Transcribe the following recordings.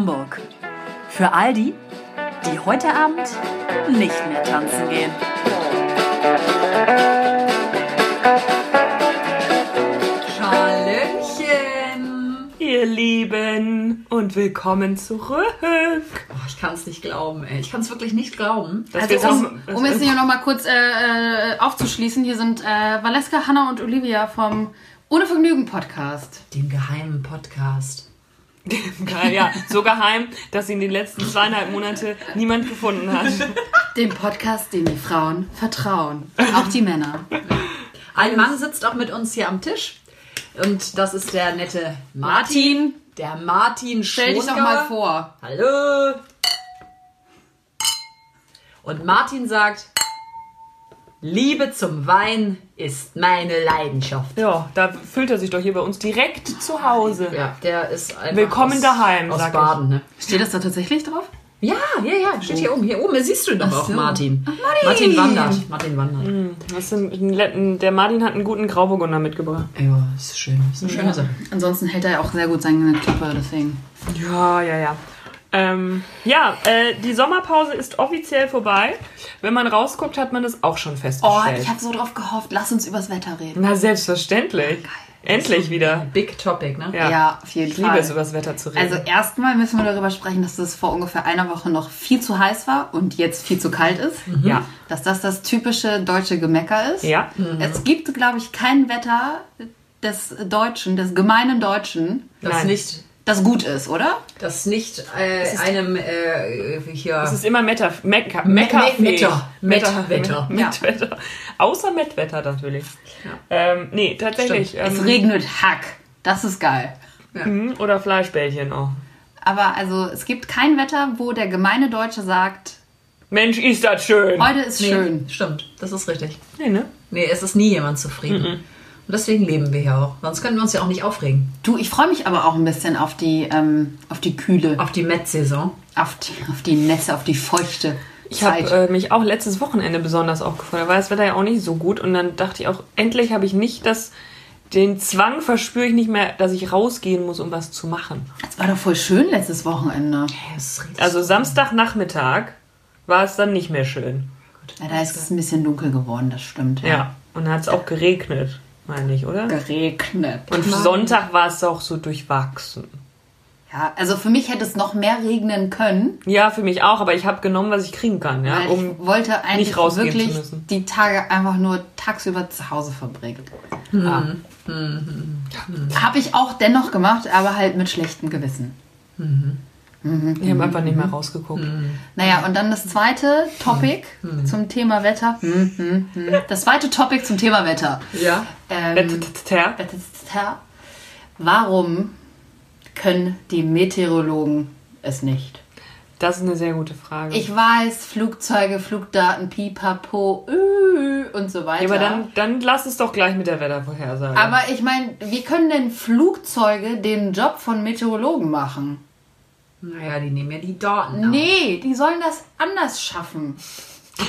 Hamburg. Für all die, die heute Abend nicht mehr tanzen gehen. Hallöchen! Ihr Lieben und willkommen zurück. Oh, ich kann es nicht glauben, ey. Ich kann es wirklich nicht glauben. Dass Also wir um, das- um jetzt hier nochmal kurz äh, äh, aufzuschließen, hier sind äh, Valeska, Hanna und Olivia vom Ohne Vergnügen Podcast. Den geheimen Podcast. Geil, ja, so geheim, dass ihn die letzten zweieinhalb Monate niemand gefunden hat. Dem Podcast, dem die Frauen vertrauen. Auch die Männer. Ein Mann sitzt auch mit uns hier am Tisch. Und das ist der nette Martin. Der Martin Stell dich doch mal vor. Hallo! Und Martin sagt, Liebe zum Wein ist meine Leidenschaft. Ja, da fühlt er sich doch hier bei uns direkt zu Hause. Ja, der ist einfach Willkommen aus, daheim, aus ich. Baden. Ne? Steht das da tatsächlich drauf? Ja, ja, ja, steht hier oben. Hier oben siehst du ihn doch Ach auch, so. Martin. Martin. Martin wandert. Martin wandert. Denn, ein der Martin hat einen guten Grauburgunder mitgebracht. Ja, ist schön. Ist eine schöne Sache. Ansonsten hält er ja auch sehr gut seine Klappe, deswegen. Ja, ja, ja. Ähm, ja, äh, die Sommerpause ist offiziell vorbei. Wenn man rausguckt, hat man das auch schon Oh, festgestellt. ich habe so drauf gehofft. Lass uns übers Wetter reden. Na, selbstverständlich. Endlich wieder. Big Topic, ne? Ja. Ja, auf jeden Ich liebe Fall. es, über das Wetter zu reden. Also erstmal müssen wir darüber sprechen, dass es vor ungefähr einer Woche noch viel zu heiß war und jetzt viel zu kalt ist. ja. Dass das das typische deutsche Gemecker ist. Ja. Es gibt, glaube ich, kein Wetter des Deutschen, des gemeinen Deutschen, Das Nein. nicht, das gut ist, oder? das nicht äh, einem äh, hier. Es ist immer Meta, Mekka, Me- Mekka Me- Metter. Mettwetter. Mettwetter. Außer Mettwetter natürlich. Ähm, nee, tatsächlich. Es Ähm, regnet Hack. Das ist geil. mhm, oder Fleischbällchen auch. Aber also es gibt kein Wetter, wo der gemeine Deutsche sagt, Mensch, ist das schön. heute ist Nee, schön. Stimmt, das ist richtig. Nee, ne? Nee, es ist nie jemand zufrieden. Und deswegen leben wir hier auch. Sonst können wir uns ja auch nicht aufregen. Du, ich freue mich aber auch ein bisschen auf die, ähm, auf die Kühle, Auf die Met-Saison. auf die, auf die Nässe, auf die feuchte Ich habe äh, mich auch letztes Wochenende besonders aufgefallen. Da war das Wetter ja auch nicht so gut. Und dann dachte ich auch, endlich habe ich nicht das, den Zwang verspüre ich nicht mehr, dass ich rausgehen muss, um was zu machen. Es war doch voll schön letztes Wochenende. Riecht Also Samstagnachmittag war es dann nicht mehr schön. Ja, da ist es ein bisschen dunkel geworden, das stimmt. Ja. Und dann hat es auch geregnet, meine ich, oder? Geregnet. Und Sonntag war es auch so durchwachsen. Ja, also für mich hätte es noch mehr regnen können, Ja, für mich auch, aber ich habe genommen, was ich kriegen kann, ja, weil um ich wollte eigentlich wirklich die Tage einfach nur tagsüber zu Hause verbringen. Mhm. Habe ich auch dennoch gemacht, aber halt mit schlechtem Gewissen. Ich habe einfach nicht mehr rausgeguckt. Naja, und dann das zweite Topic zum Thema Wetter. Hm, hm, hm. Das zweite Topic zum Thema Wetter. Ja. Ähm. Warum können die Meteorologen es nicht? Das ist eine sehr gute Frage. Ich weiß, Flugzeuge, Flugdaten, Pipapo äh, und so weiter. Ja, aber dann, dann lass es doch gleich mit der Wettervorhersage. Aber ich meine, wie können denn Flugzeuge den Job von Meteorologen machen? Naja, die nehmen ja die Daten. auf. Nee, die sollen das anders schaffen.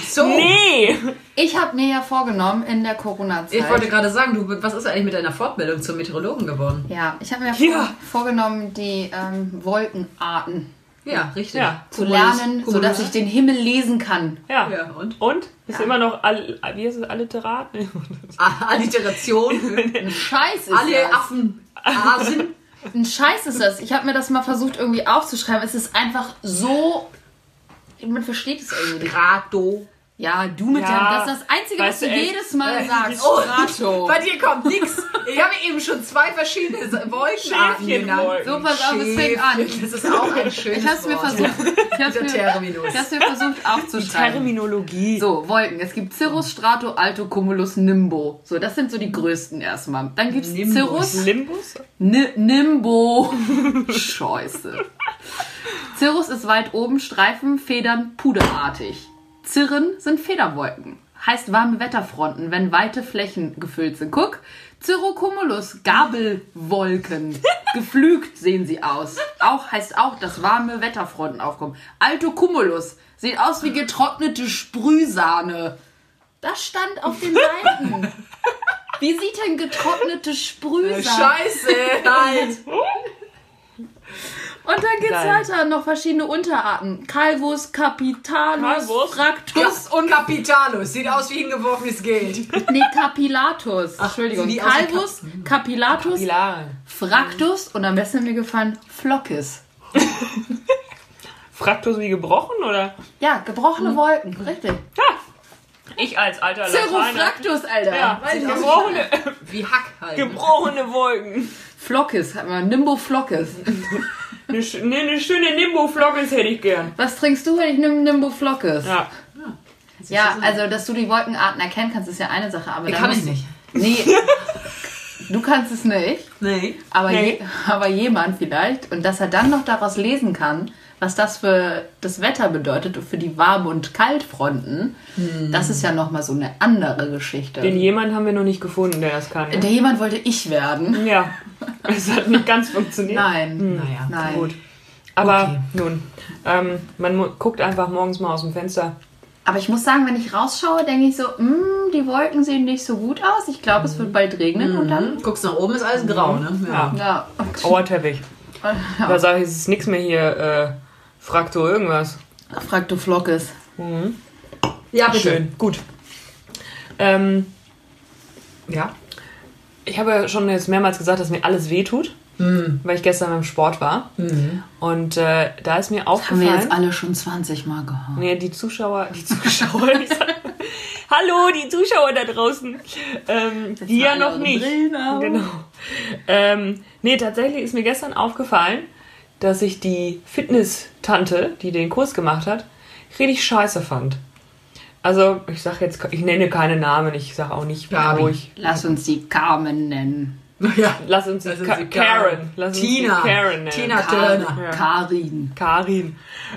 So. nee! Ich habe mir ja vorgenommen in der Corona-Zeit. Ich wollte gerade sagen, du, was ist eigentlich mit deiner Fortbildung zum Meteorologen geworden? ja, ich habe mir Ja. vor, vorgenommen, die ähm, Wolkenarten Ja, richtig. Ja. zu lernen, Cumulus- sodass ich den Himmel lesen kann. Ja. Ja, und? Und? Ist immer noch, all, wie heißt es, Alliterat? Alliteration. Ein Scheiß ist Alle das. Affen. Asen. Ein Scheiß ist das. Ich habe mir das mal versucht irgendwie aufzuschreiben. Es ist einfach so. Man versteht es irgendwie. Strato. Ja, du mit Ja, deinem. Das ist das Einzige, weißt was du echt? jedes Mal Äh, sagst. oh, Strato. Bei dir kommt nix. Ich habe eben schon zwei verschiedene Wolkenarten genannt. So, pass auf, es fängt an. Das ist auch ein schönes Ich hab's mir versucht. Ich hab's mir, Terminus. ich hab's mir versucht aufzuschreiben. Terminologie. So, Wolken. Es gibt Cirrus, Strato, Alto, Cumulus, Nimbo. So, das sind so die größten erstmal. Dann gibt's Nimbus. Cirrus, Limbus? Ni Nimbo. Scheiße. Cirrus ist weit oben, Streifen, Federn, puderartig. Zirren sind Federwolken. Heißt warme Wetterfronten, wenn weite Flächen gefüllt sind. Guck, Cirrocumulus, Gabelwolken. Geflügt sehen sie aus. Auch heißt auch, dass warme Wetterfronten aufkommen. Alto Cumulus sieht aus wie getrocknete Sprühsahne. Das stand auf den Seiten. Wie sieht denn getrocknete Sprühsahne? Scheiße, halt. Und dann geht's Geil. weiter. Noch verschiedene Unterarten. Calvus, Capitalus, Calvus? Fractus Und Capitalus. Sieht aus wie hingeworfenes Geld. Nee, Capillatus. Entschuldigung. wie aus wie Calvus, Capillatus, Pilare. Fractus und am besten mir gefallen Flockes. Fraktus wie gebrochen oder? Ja, gebrochene Wolken. Richtig. Ich als alter. Cerofractus, Alter. Ja, Weiß gebrochene, Wie Hack halt. gebrochene Wolken. Flockes, hat man. Nimbo Flockes. Eine, ne, eine schöne Nimbo-Flockes hätte ich gern. Was trinkst du, wenn ich nimm Nimbo Flockes? Ja. Ja, also, dass du die Wolkenarten erkennen kannst, ist ja eine Sache. Aber Kann ich nicht. Nee. Du kannst es nicht, Nee. aber, Nee. Je, aber jemand vielleicht. Und dass er dann noch daraus lesen kann, was das für das Wetter bedeutet und für die Warm- und Kaltfronten, das ist ja nochmal so eine andere Geschichte. Den jemand haben wir noch nicht gefunden, der das kann. Ne? Der jemand wollte ich werden. Ja. Es hat nicht ganz funktioniert. Nein. Naja. Nein. Gut. Aber Okay. nun, ähm, man guckt einfach morgens mal aus dem Fenster. Aber ich muss sagen, wenn ich rausschaue, denke ich so, "Mm, die Wolken sehen nicht so gut aus. Ich glaube, es wird bald regnen und dann. Guckst nach oben, ist alles grau, ne? Ja. Ja. Auerteppich. Da sage ich, es ist nichts mehr hier, äh, Frakto irgendwas. Frag du Flockes. Ja, bitte. Schön, gut. Ähm, Ja. ich habe ja schon jetzt mehrmals gesagt, dass mir alles wehtut, weil ich gestern beim Sport war. Und äh, da ist mir Haben wir aufgefallen... jetzt alle schon 20 Mal gehört. Nee, die Zuschauer, die Zuschauer, hallo, die Zuschauer da draußen, ähm, die ja noch nicht. Genau. Ähm, nee, tatsächlich ist mir gestern aufgefallen, dass ich die Fitness-Tante, die den Kurs gemacht hat, richtig scheiße fand. Also, ich sag jetzt, ich nenne keine Namen, ich sag auch nicht, Gabi. wo ich. Lass uns die Carmen nennen. Ja. Lass uns ist Ka die Karen. Lass uns Tina. die Karen nennen. Tina Turner. Ja. Karin. Karin.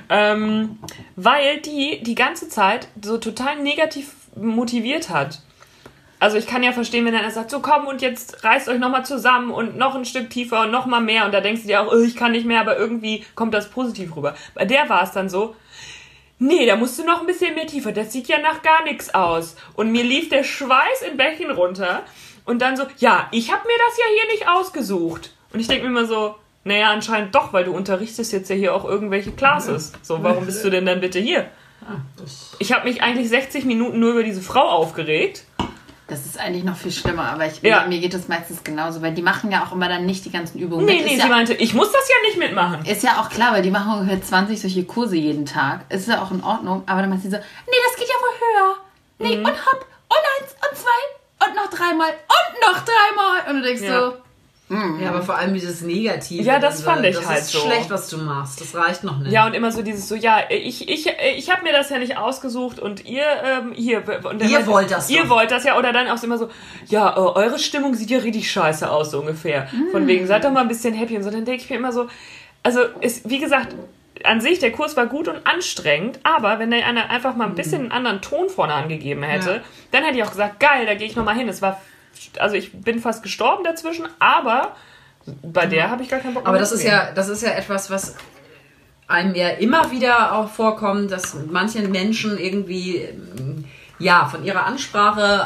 Ähm, weil die die ganze Zeit so total negativ motiviert hat. Also ich kann ja verstehen, wenn einer sagt, so komm und jetzt reißt euch nochmal zusammen und noch ein Stück tiefer und nochmal mehr und da denkst du dir auch, oh, ich kann nicht mehr, aber irgendwie kommt das positiv rüber. Bei der war es dann so, nee, da musst du noch ein bisschen mehr tiefer, das sieht ja nach gar nichts aus. Und mir lief der Schweiß in Bächen runter und dann so, ja, ich habe mir das ja hier nicht ausgesucht. Und ich denke mir immer so, naja, anscheinend doch, weil du unterrichtest jetzt ja hier auch irgendwelche Classes. So, warum bist du denn dann bitte hier? Ich habe mich eigentlich 60 Minuten nur über diese Frau aufgeregt. Das ist eigentlich noch viel schlimmer, aber ich, Ja. mir, geht es meistens genauso, weil die machen ja auch immer dann nicht die ganzen Übungen Nee, mit. nee, ist, sie ja, meinte, ich muss das ja nicht mitmachen. ist ja auch klar, weil die machen ungefähr 20 solche Kurse jeden Tag. Ist ja auch in Ordnung, aber dann meint sie so, nee, das geht ja wohl höher. Nee, Mhm. und hopp, und eins, und zwei, und noch dreimal, und noch dreimal. Und du denkst Ja. so, Ja, aber vor allem dieses Negative. Ja, das dann fand ich das halt ist so. schlecht, was du machst. Das reicht noch nicht. Ja, und immer so dieses so, ja, ich, ich, ich habe mir das ja nicht ausgesucht und ihr, ähm, hier. Und Ihr wollt das Ihr doch. wollt das ja. Oder dann auch immer so, ja, äh, eure Stimmung sieht ja richtig scheiße aus, so ungefähr. Von wegen, seid doch mal ein bisschen happy und so. Dann denke ich mir immer so, also, ist, wie gesagt, an sich, der Kurs war gut und anstrengend, aber wenn der einer einfach mal ein bisschen einen anderen Ton vorne angegeben hätte, Ja. dann hätte ich auch gesagt, geil, da gehe ich nochmal hin. Es war, also ich bin fast gestorben dazwischen, aber bei der habe ich gar keinen Bock Aber mehr das ist ja, das ist ja etwas, was einem ja immer wieder auch vorkommt, dass manche Menschen irgendwie ähm, ja von ihrer Ansprache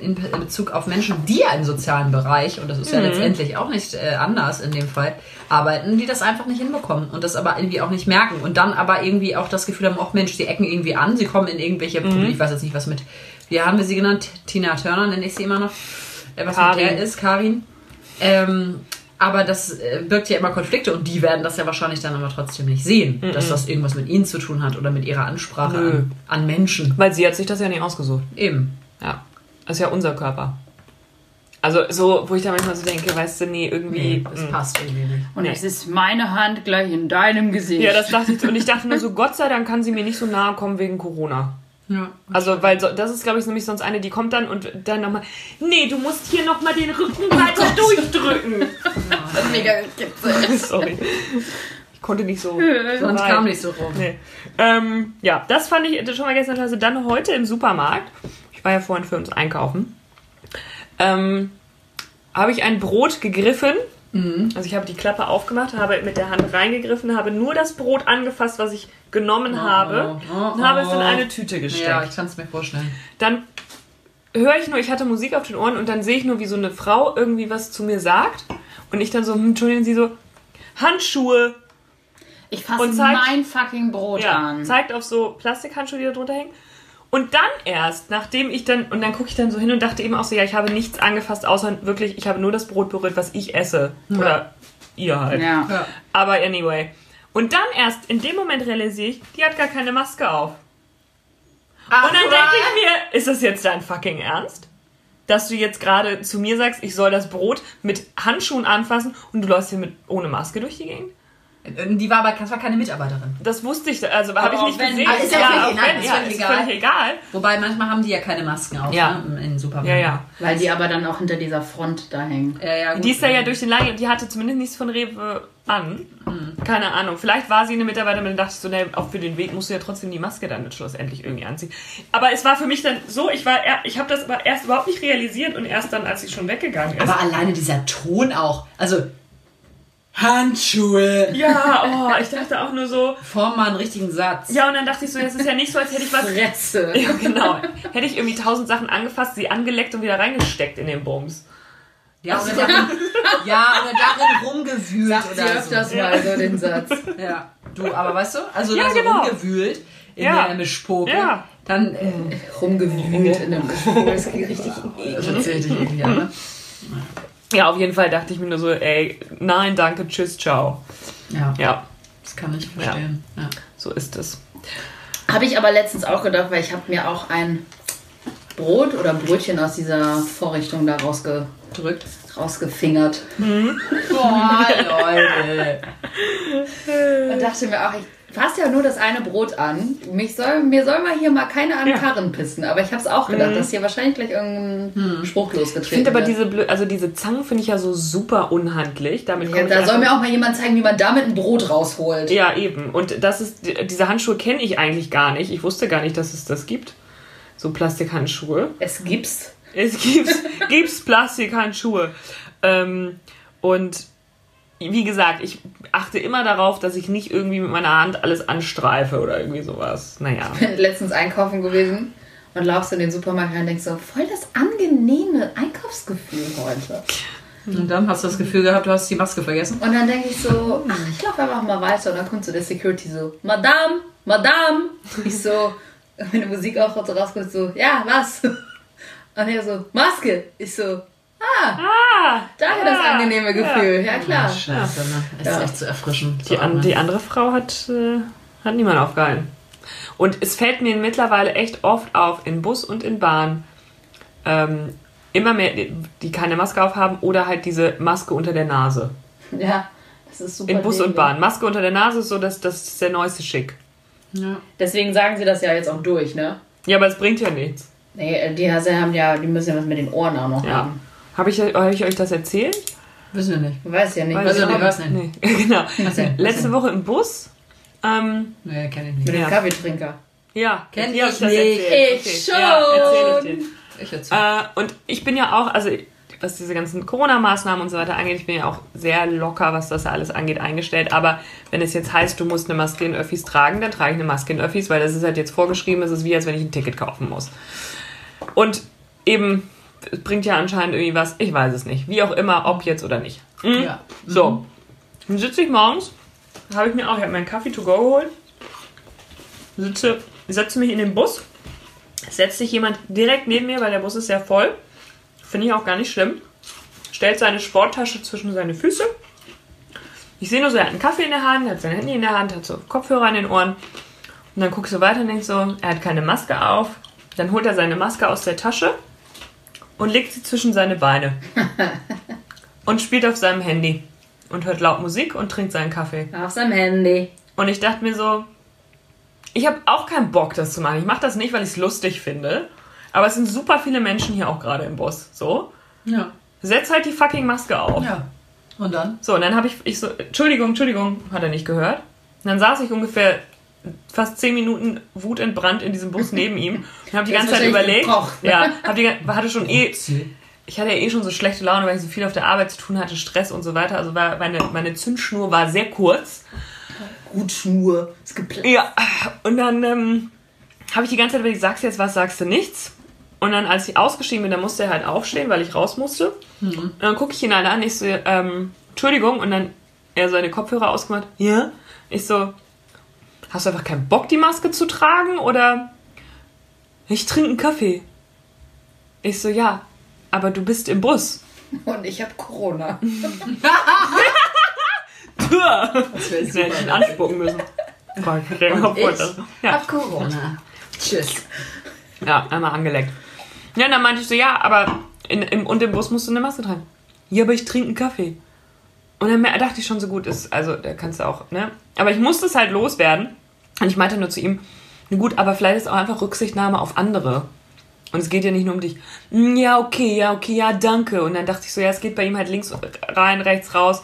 äh, in Bezug auf Menschen, die ja im sozialen Bereich und das ist ja letztendlich auch nicht äh, anders in dem Fall arbeiten, die das einfach nicht hinbekommen und das aber irgendwie auch nicht merken und dann aber irgendwie auch das Gefühl haben, auch Mensch, die ecken irgendwie an, sie kommen in irgendwelche Probleme, ich weiß jetzt nicht was mit, wie haben wir sie genannt, Tina Turner nenne ich sie immer noch, äh, was Karin. mit der ist, Karin. Ähm, aber das äh, birgt ja immer Konflikte und die werden das ja wahrscheinlich dann aber trotzdem nicht sehen, dass das irgendwas mit ihnen zu tun hat oder mit ihrer Ansprache an, an Menschen. Weil sie hat sich das ja nicht ausgesucht. Eben. Ja. Das ist ja unser Körper. Also so, wo ich da manchmal so denke, weißt du, nee, irgendwie. Das mm. passt irgendwie nicht. und Nee. es ist meine Hand gleich in deinem Gesicht. Ja, das dachte ich. Und ich dachte nur so, Gott sei Dank kann sie mir nicht so nahe kommen wegen Corona. Ja. Also, weil so, das ist, glaube ich, nämlich sonst eine, die kommt dann und dann nochmal, nee, du musst hier nochmal den Rücken weiter durchdrücken. mega gekitzelt. Sorry. Ich konnte nicht so. Sonst Nein. kam nicht so rum. Nee. Ähm, ja, das fand ich schon mal gestern. Also dann heute im Supermarkt. Ich war ja vorhin für uns einkaufen. Ähm, habe ich ein Brot gegriffen. Also ich habe die Klappe aufgemacht, habe mit der Hand reingegriffen, habe nur das Brot angefasst, was ich genommen habe oh, und habe es in oh. eine Tüte gesteckt. Ja, ich kann es mir vorstellen. Dann höre ich nur, ich hatte Musik auf den Ohren und dann sehe ich nur, wie so eine Frau irgendwie was zu mir sagt und ich dann so, hm, Entschuldigung, sie so, Handschuhe. Ich fasse mein fucking Brot Ja, an. zeigt auf so Plastikhandschuhe, die da drunter hängen. Und dann erst, nachdem ich dann, und dann gucke ich dann so hin und dachte eben auch so, ja, ich habe nichts angefasst, außer wirklich, ich habe nur das Brot berührt, was ich esse. Oder ihr halt. Ja. Ja. Aber anyway. Und dann erst, in dem Moment realisiere ich, die hat gar keine Maske auf. und dann denke ich mir, ist das jetzt dein fucking Ernst? Dass du jetzt gerade zu mir sagst, ich soll das Brot mit Handschuhen anfassen und du läufst hier mit ohne Maske durch die Gegend? Die war aber das war keine Mitarbeiterin. Das wusste ich, also habe ich nicht wenn- gesehen. Ist ja völlig- auch nein, wenn, ist ja, völlig ist egal. völlig egal. Wobei manchmal haben die ja keine Masken auf Ja. ne, in den Supermärkten. Ja, ja. Weil die aber dann auch hinter dieser Front da hängen. Ja, ja, gut. Die ist da ja durch den Laden, die hatte zumindest nichts von Rewe an. Keine Ahnung. Vielleicht war sie eine Mitarbeiterin und dachte ich so, ne, auch für den Weg musst du ja trotzdem die Maske dann schlussendlich irgendwie anziehen. Aber es war für mich dann so, ich war, ich habe das aber erst überhaupt nicht realisiert und erst dann, als sie schon weggegangen ist. Aber alleine dieser Ton auch. Also, Handschuhe. ja, oh, ich dachte auch nur so, Form mal einen richtigen Satz. ja, und dann dachte ich so, das ist ja nicht so, als hätte ich was Fresse. Ja, genau. Hätte ich irgendwie tausend Sachen angefasst, sie angeleckt und wieder reingesteckt in den Bums. Ja, oder darin, ja, oder darin rumgewühlt Sagt sie oder öfters so. mal so den Satz. Ja, du, aber weißt du, also Ja, da so genau. rumgewühlt in Ja. der Mischpoke, Ja. dann äh, Rumgewühlt in einem Gespräch. Das geht richtig das erzählt dich irgendwie, ne? Ja, auf jeden Fall dachte ich mir nur so, ey, nein, danke, tschüss, ciao. Ja, Ja, das kann ich verstehen. Ja. so ist es. Habe ich aber letztens auch gedacht, weil ich habe mir auch ein Brot oder Brötchen aus dieser Vorrichtung da rausge, Drückt. rausgefingert. Boah, Leute. Und dachte mir auch, ich fasse ja nur das eine Brot an. Mich soll, mir soll mal hier mal keiner an Ja. Karren pissen. Aber ich habe es auch gedacht, dass hier wahrscheinlich gleich irgendein Spruch losgetreten Ich finde aber wird. diese, blö- also diese Zangen finde ich ja so super unhandlich. Damit Ja, da soll einfach- mir auch mal jemand zeigen, wie man damit ein Brot rausholt. Ja, eben. Und das ist, diese Handschuhe kenne ich eigentlich gar nicht. Ich wusste gar nicht, dass es das gibt. So Plastikhandschuhe. Es gibt's. Es gibt gibt's Plastikhandschuhe. Ähm, und wie gesagt, ich achte immer darauf, dass ich nicht irgendwie mit meiner Hand alles anstreife oder irgendwie sowas. Naja. letztens einkaufen gewesen und laufst in den Supermarkt rein und denkst so, voll das angenehme Einkaufsgefühl heute. Und dann hast du das Gefühl gehabt, du hast die Maske vergessen. Und dann denke ich so, ach, ich laufe einfach mal weiter und dann kommt so der Security so, Madame, Madame. Ich so, meine Musik auch so rauskommt, so, ja, was? Und er so, Maske. Ich so, ah, Ah! daher das ah, angenehme Gefühl. Ja, klar. Scheiße, ne? Ist Ja. echt zu erfrischen. Die, an, die andere Frau hat, äh, hat niemand aufgehalten. Und es fällt mir mittlerweile echt oft auf, in Bus und in Bahn, ähm, immer mehr, die, keine Maske aufhaben oder halt diese Maske unter der Nase. Ja, das ist super. In Bus und. Bahn. Maske unter der Nase ist so, dass das ist der neueste Schick. ja. Deswegen sagen sie das ja jetzt auch durch, ne? Ja, aber es bringt ja nichts. Nee, die haben ja, die müssen ja was mit den Ohren auch noch Ja. haben. Habe ich, hab ich euch das erzählt? Wissen wir nicht. Weiß ja nicht. Weiß ich nee, auch was nicht. nicht. Nee. genau. Was denn? Was Letzte denn? Woche im Bus. Ähm, Nee, kenn ich mit nicht. dem Ja. Kaffeetrinker. ja, Kenn ich das nicht. erzählt. Ich Ja, erzähl ich dir. Ich. Äh, und ich bin ja auch, also was diese ganzen Corona-Maßnahmen und so weiter angeht, ich bin ja auch sehr locker, was das alles angeht, eingestellt. Aber wenn es jetzt heißt, du musst eine Maske in Öffis tragen, dann trage ich eine Maske in Öffis, weil das ist halt jetzt vorgeschrieben, es ist wie, als wenn ich ein Ticket kaufen muss. Und eben, bringt ja anscheinend irgendwie was, ich weiß es nicht. Wie auch immer, ob jetzt oder nicht. Mhm. Ja. So, dann sitze ich morgens, habe ich mir auch, ich habe mir einen Kaffee to go geholt, sitze, setze mich in den Bus, setzt sich jemand direkt neben mir, weil der Bus ist sehr voll, finde ich auch gar nicht schlimm, stellt seine Sporttasche zwischen seine Füße. Ich sehe nur so, er hat einen Kaffee in der Hand, hat sein Handy in der Hand, hat so Kopfhörer in den Ohren. Und dann guckst du weiter und denkst so, er hat keine Maske auf. Dann holt er seine Maske aus der Tasche und legt sie zwischen seine Beine und spielt auf seinem Handy und hört laut Musik und trinkt seinen Kaffee. Auf seinem Handy. Und ich dachte mir so, ich habe auch keinen Bock, das zu machen. Ich mache das nicht, weil ich es lustig finde. Aber es sind super viele Menschen hier auch gerade im Bus. So, Ja. setz halt die fucking Maske auf. Ja. Und dann? So, und dann habe ich, ich so, Entschuldigung, Entschuldigung, hat er nicht gehört. Und dann saß ich ungefähr fast zehn Minuten wutentbrannt in diesem Bus neben ihm und habe die ganze Zeit überlegt. ne? Ja, hab die, hatte schon eh, ich hatte ja eh schon so schlechte Laune, weil ich so viel auf der Arbeit zu tun hatte, Stress und so weiter. Also war meine, meine Zündschnur war sehr kurz. Gut Schnur. Ist geplatzt. Ja, und dann ähm, habe ich die ganze Zeit überlegt, sagst du jetzt was, sagst du nichts? Und dann, als ich ausgestiegen bin, dann musste er halt aufstehen, weil ich raus musste. Mhm. Und dann gucke ich ihn halt an, ich so, ähm, Entschuldigung, und dann er seine Kopfhörer ausgemacht, ja. Ich so, hast du einfach keinen Bock, die Maske zu tragen? Oder ich trinke einen Kaffee. Ich so, ja, aber du bist im Bus. Und ich habe Corona. Das wäre Das hätte ich ihn anspucken müssen. Vor, Ich Ja. hab Corona. Tschüss. Ja, einmal angeleckt. Ja, und dann meinte ich so, ja, aber in, im, und im Bus musst du eine Maske tragen. Ja, aber ich trinke einen Kaffee. Und dann dachte ich schon so gut ist, also da kannst du auch, ne? Aber ich musste es halt loswerden. Und ich meinte nur zu ihm, na gut, aber vielleicht ist auch einfach Rücksichtnahme auf andere. Und es geht ja nicht nur um dich. "Mm, Ja, okay, ja, okay, ja, danke. Und dann dachte ich so, ja, es geht bei ihm halt links rein, rechts raus.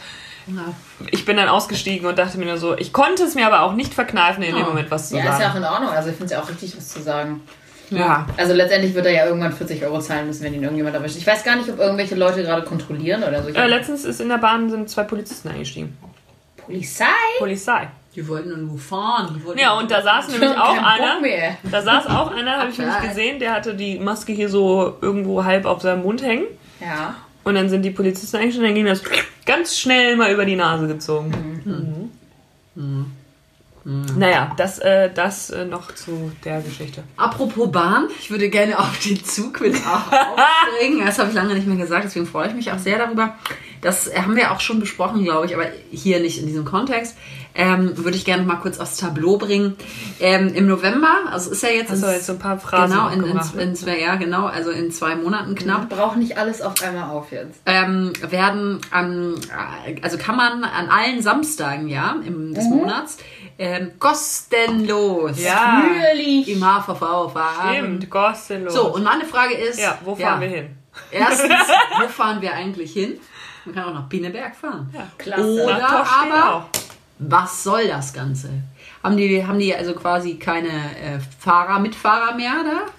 Ich bin dann ausgestiegen und dachte mir nur so, ich konnte es mir aber auch nicht verkneifen, in dem Oh. Moment was zu Ja, ist ja auch sagen. in Ordnung. Also ich finde es ja auch richtig, was zu sagen. Ja. Also letztendlich wird er ja irgendwann 40 Euro zahlen müssen, wenn ihn irgendjemand erwischt. Ich weiß gar nicht, ob irgendwelche Leute gerade kontrollieren oder so. Äh, letztens ist in der Bahn sind zwei Polizisten eingestiegen. Polizei? Polizei. Die wollten nur fahren. Die wollten Ja, und da saß nämlich auch einer. Da saß auch einer, habe ich nämlich gesehen, der hatte die Maske hier so irgendwo halb auf seinem Mund hängen. Ja. Und dann sind die Polizisten eingestiegen, dann ging das ganz schnell mal über die Nase gezogen. Mhm. Naja, das, äh, das äh, noch zu der Geschichte. Apropos Bahn, ich würde gerne auf den Zug wieder aufspringen. Das habe ich lange nicht mehr gesagt, deswegen freue ich mich auch sehr darüber. Das haben wir auch schon besprochen, glaube ich, aber hier nicht in diesem Kontext. Ähm, würde ich gerne mal kurz aufs Tableau bringen. Ähm, Im November, also ist ja jetzt, ins- jetzt so ein paar Phrasen genau, in, in, ne? in zwei, ja, genau, also in zwei Monaten knapp. Braucht nicht alles auf einmal auf jetzt. ähm, werden an, also kann man an allen Samstagen, ja, im, des Monats, ähm, kostenlos Ja, Natürlich. im HVV fahren. stimmt, kostenlos. So, und meine Frage ist, ja, wo fahren wir hin? Erstens, wo fahren wir eigentlich hin? Man kann auch nach Bineberg fahren. Klasse. Oder aber, auch. was soll das Ganze? Haben die, haben die also quasi keine äh, Fahrer, Mitfahrer mehr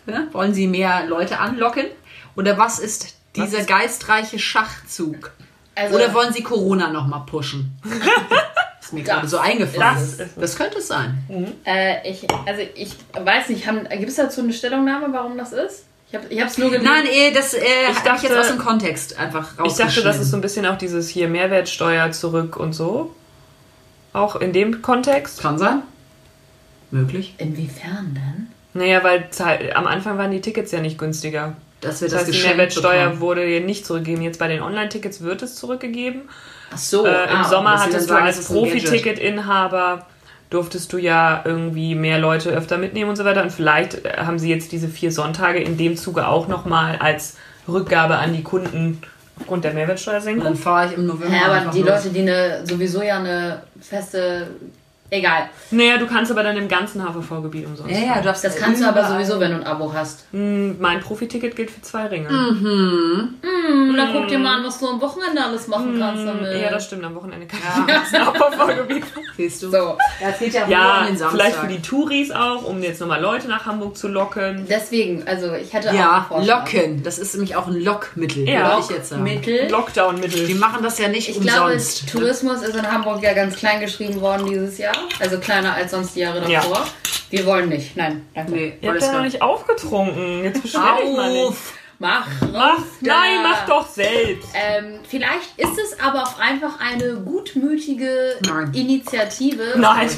da? Ja? Wollen sie mehr Leute anlocken? Oder was ist dieser ist- geistreiche Schachzug? Also, Oder wollen sie Corona nochmal pushen? ist mir gerade so eingefallen. das Das, ist- könnte es sein. äh, ich, also ich weiß nicht, gibt es dazu eine Stellungnahme, warum das ist? Ich habe es nur gelesen. Nein, eh, das äh, ich dachte- jetzt aus dem Kontext einfach Ich rausgeschnitten. dachte, das ist so ein bisschen auch dieses hier Mehrwertsteuer zurück und so. Auch in dem Kontext. Kann sein. Möglich. Inwiefern denn? Naja, weil am Anfang waren die Tickets ja nicht günstiger. Dass wir Das das, heißt, die Mehrwertsteuer bekommen. wurde nicht zurückgegeben. Jetzt bei den Online-Tickets wird es zurückgegeben. Ach so. Äh, Im ah, Sommer hattest du sagen, als. Profi-Ticket-Inhaber durftest du ja irgendwie mehr Leute öfter mitnehmen und so weiter. Und vielleicht äh, haben sie jetzt diese vier Sonntage in dem Zuge auch nochmal als Rückgabe an die Kunden aufgrund der Mehrwertsteuersenkung. dann fahre ich im November. Ja, aber die los. Leute, die eine, sowieso ja eine feste. Egal. Naja, du kannst aber dann im ganzen HVV-Gebiet umsonst. Ja, ja, du darfst Das kannst du aber sowieso, wenn du ein Abo hast. Hm, Mein Profiticket gilt für zwei Ringe. Und dann guck dir mal an, was du am Wochenende alles machen kannst damit. Ja, das stimmt. Am Wochenende kann ich im ganzen HVV-Gebiet. Siehst du? So. Ja, es geht ja, nur Ja, um den Samstag. vielleicht für die Touris auch, um jetzt nochmal Leute nach Hamburg zu locken. Deswegen, also ich hätte auch einen Ja, locken. Das ist nämlich auch ein Lockmittel, Ja. würde ich jetzt sagen. Mittel. Lockdown-Mittel. Die machen das ja nicht Ich glaube, umsonst. Tourismus ist in Hamburg ja ganz klein geschrieben worden dieses Jahr. Also kleiner als sonst die Jahre davor. Ja. Wir wollen nicht. Nein, danke. nee, Ihr habt ja noch nicht aufgetrunken. Jetzt beschwer dich mal nicht. Auf! Mach. Mach, nein, mach doch selbst. Ähm, vielleicht ist es aber auch einfach eine gutmütige Nein. Initiative, Nein.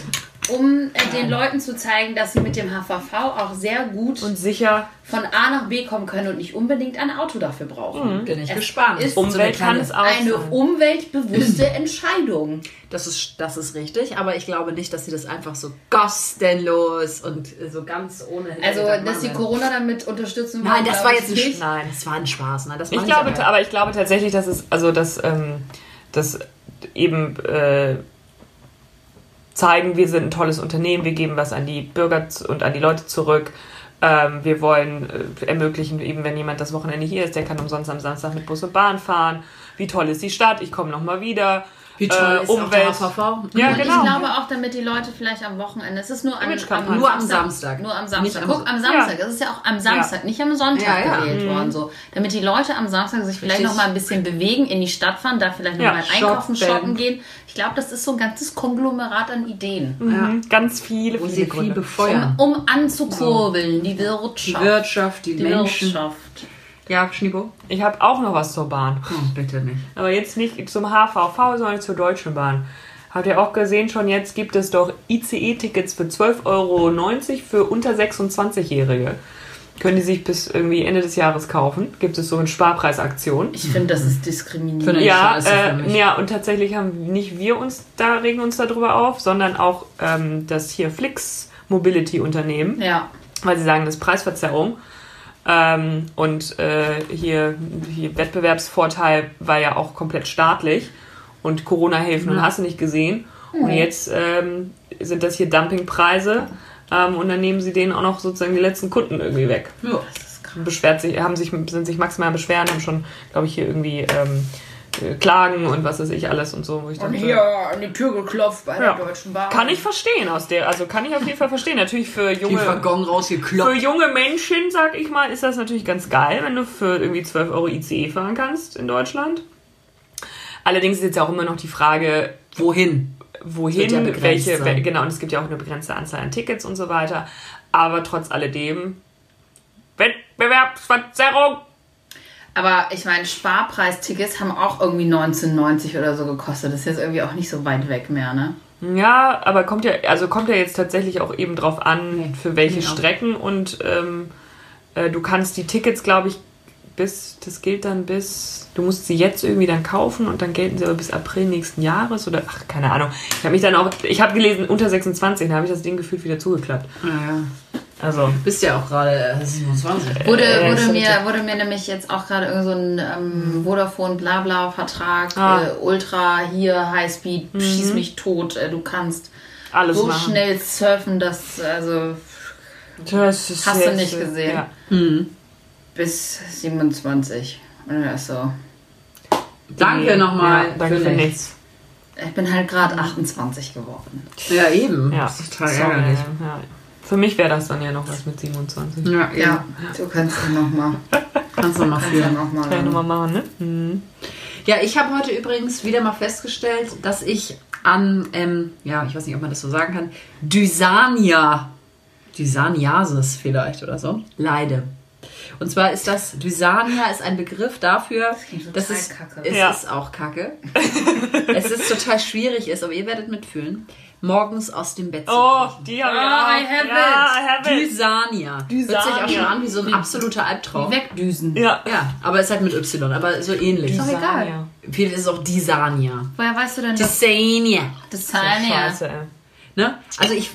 Um äh, den Leuten zu zeigen, dass sie mit dem HVV auch sehr gut Und sicher, von A nach B kommen können und nicht unbedingt ein Auto dafür brauchen. Bin ich Es gespannt. ist So eine Umwelt kann es auch Eine sein. umweltbewusste Entscheidung. Das ist, das ist richtig, aber ich glaube nicht, dass sie das einfach so kostenlos und so ganz ohne. Also, Hintergedanken dass machen werden. Corona damit unterstützen Nein, wollen, das glaube war jetzt ein nicht. Nein. Das war ein Spaß. Nein, das Ich glaube, aber. aber ich glaube tatsächlich, dass es, also dass, ähm, dass eben äh, zeigen, wir sind ein tolles Unternehmen, wir geben was an die Bürger und an die Leute zurück. Ähm, wir wollen äh, ermöglichen, eben wenn jemand das Wochenende hier ist, der kann umsonst am Samstag mit Bus und Bahn fahren. Wie toll ist die Stadt? Ich komme nochmal wieder. Wie toll äh, ist auch der Umwelt. HVV? Ja, Und genau. Ich glaube auch, damit die Leute vielleicht am Wochenende, es ist nur am, Imagekampagne. Nur am Samstag. Nur am Samstag. am- Guck, am Samstag. Es ist ja auch am Samstag, nicht am Sonntag Ja, ja. gewählt worden. So. Damit die Leute am Samstag sich vielleicht Richtig. noch mal ein bisschen bewegen, in die Stadt fahren, da vielleicht noch Ja, mal einkaufen, shoppen. shoppen gehen. Ich glaube, das ist so ein ganzes Konglomerat an Ideen. Mhm. Ganz viele, Wo viele sie viel Gründe. befeuern. Um, um anzukurbeln, die Die Wirtschaft. Wirtschaft, die, die Menschen. Wirtschaft. Ja, Schnibo? Ich habe auch noch was zur Bahn. Oh, bitte nicht. Aber jetzt nicht zum HVV, sondern zur Deutschen Bahn. Habt ihr auch gesehen, schon jetzt gibt es doch ICE-Tickets für 12,90 Euro für unter 26-Jährige. Können die sich bis irgendwie Ende des Jahres kaufen. Gibt es so eine Sparpreisaktion. Ich finde, das ist diskriminierend. Ja, äh, ja, und tatsächlich haben nicht wir uns da, regen uns darüber auf, sondern auch ähm, das hier Flix Mobility Unternehmen, Ja. weil sie sagen, das ist Preisverzerrung. Ähm, und äh, hier, hier Wettbewerbsvorteil war ja auch komplett staatlich und Corona-Hilfen und hast du nicht gesehen. Und jetzt ähm, sind das hier Dumpingpreise ähm, und dann nehmen sie denen auch noch sozusagen die letzten Kunden irgendwie weg Ja. beschwert sich, haben sich, sind sich maximal beschweren, haben schon, glaube ich, hier irgendwie ähm, äh, Klagen und was weiß ich alles und so. Wo ich Und dachte, hier an die Tür geklopft bei Ja. der Deutschen Bahn. Kann ich verstehen aus der, also kann ich auf jeden Fall verstehen. Natürlich für junge, für junge Menschen, sag ich mal, ist das natürlich ganz geil, wenn du für irgendwie 12 Euro ICE fahren kannst in Deutschland. Allerdings ist jetzt ja auch immer noch die Frage, Wohin? wohin, ja welche, sein. genau, und es gibt ja auch eine begrenzte Anzahl an Tickets und so weiter. Aber trotz alledem, Wettbewerbsverzerrung. Aber ich meine, Sparpreistickets haben auch irgendwie 19,90 oder so gekostet. Das ist jetzt irgendwie auch nicht so weit weg mehr, ne? Ja, aber kommt ja, also kommt ja jetzt tatsächlich auch eben drauf an, Nee, für welche genau. Strecken und ähm, äh, du kannst die Tickets, glaube ich, bis, das gilt dann bis, du musst sie jetzt irgendwie dann kaufen und dann gelten sie aber bis April nächsten Jahres oder, ach, keine Ahnung. Ich habe mich dann auch, ich habe gelesen, unter 26, da habe ich das Ding gefühlt wieder zugeklappt. Naja. Also, Bist ja auch gerade äh, 27. Wurde, Äh, wurde, mir, wurde mir nämlich jetzt auch gerade irgend so ein ähm, Vodafone Blabla Vertrag, Ah. äh, Ultra hier, Highspeed, schieß mich tot, äh, du kannst alles so machen. schnell surfen, dass also Das ist Hast du nicht äh, gesehen? Ja. bis 27. Und er ist so, Danke nochmal. Ja, danke für nichts. ich bin halt gerade 28 geworden. Ja, eben. Ja, Das ist total ärgerlich. Ja. Für mich wäre das dann ja noch was mit 27. Ja, Ja, du kannst ja nochmal. Kannst du mal Kannst ja führen. noch mal Kann ich nochmal machen, ne? Mhm. Ja, ich habe heute übrigens wieder mal festgestellt, dass ich an, ähm, ja, ich weiß nicht, ob man das so sagen kann, Dysania, Dysaniasis vielleicht oder so, leide. Und zwar ist das, Dysania ist ein Begriff dafür, klingt dass es, kacke. es Ja. ist auch kacke. es ist total schwierig ist, aber ihr werdet mitfühlen, morgens aus dem Bett zu Oh, kriechen. die habe ich Ah, auch. I have ja, I have it. Dysania. Hört sich auch Dysania. schon an wie so ein absoluter Albtraum. Wegdüsen. Ja. Ja, aber es ist halt mit Y, aber so ähnlich. doch egal. Ja. Viel ist es auch Dysania. Woher weißt du denn das? Dysania. Das Scheiße, ey. Ne? Also ich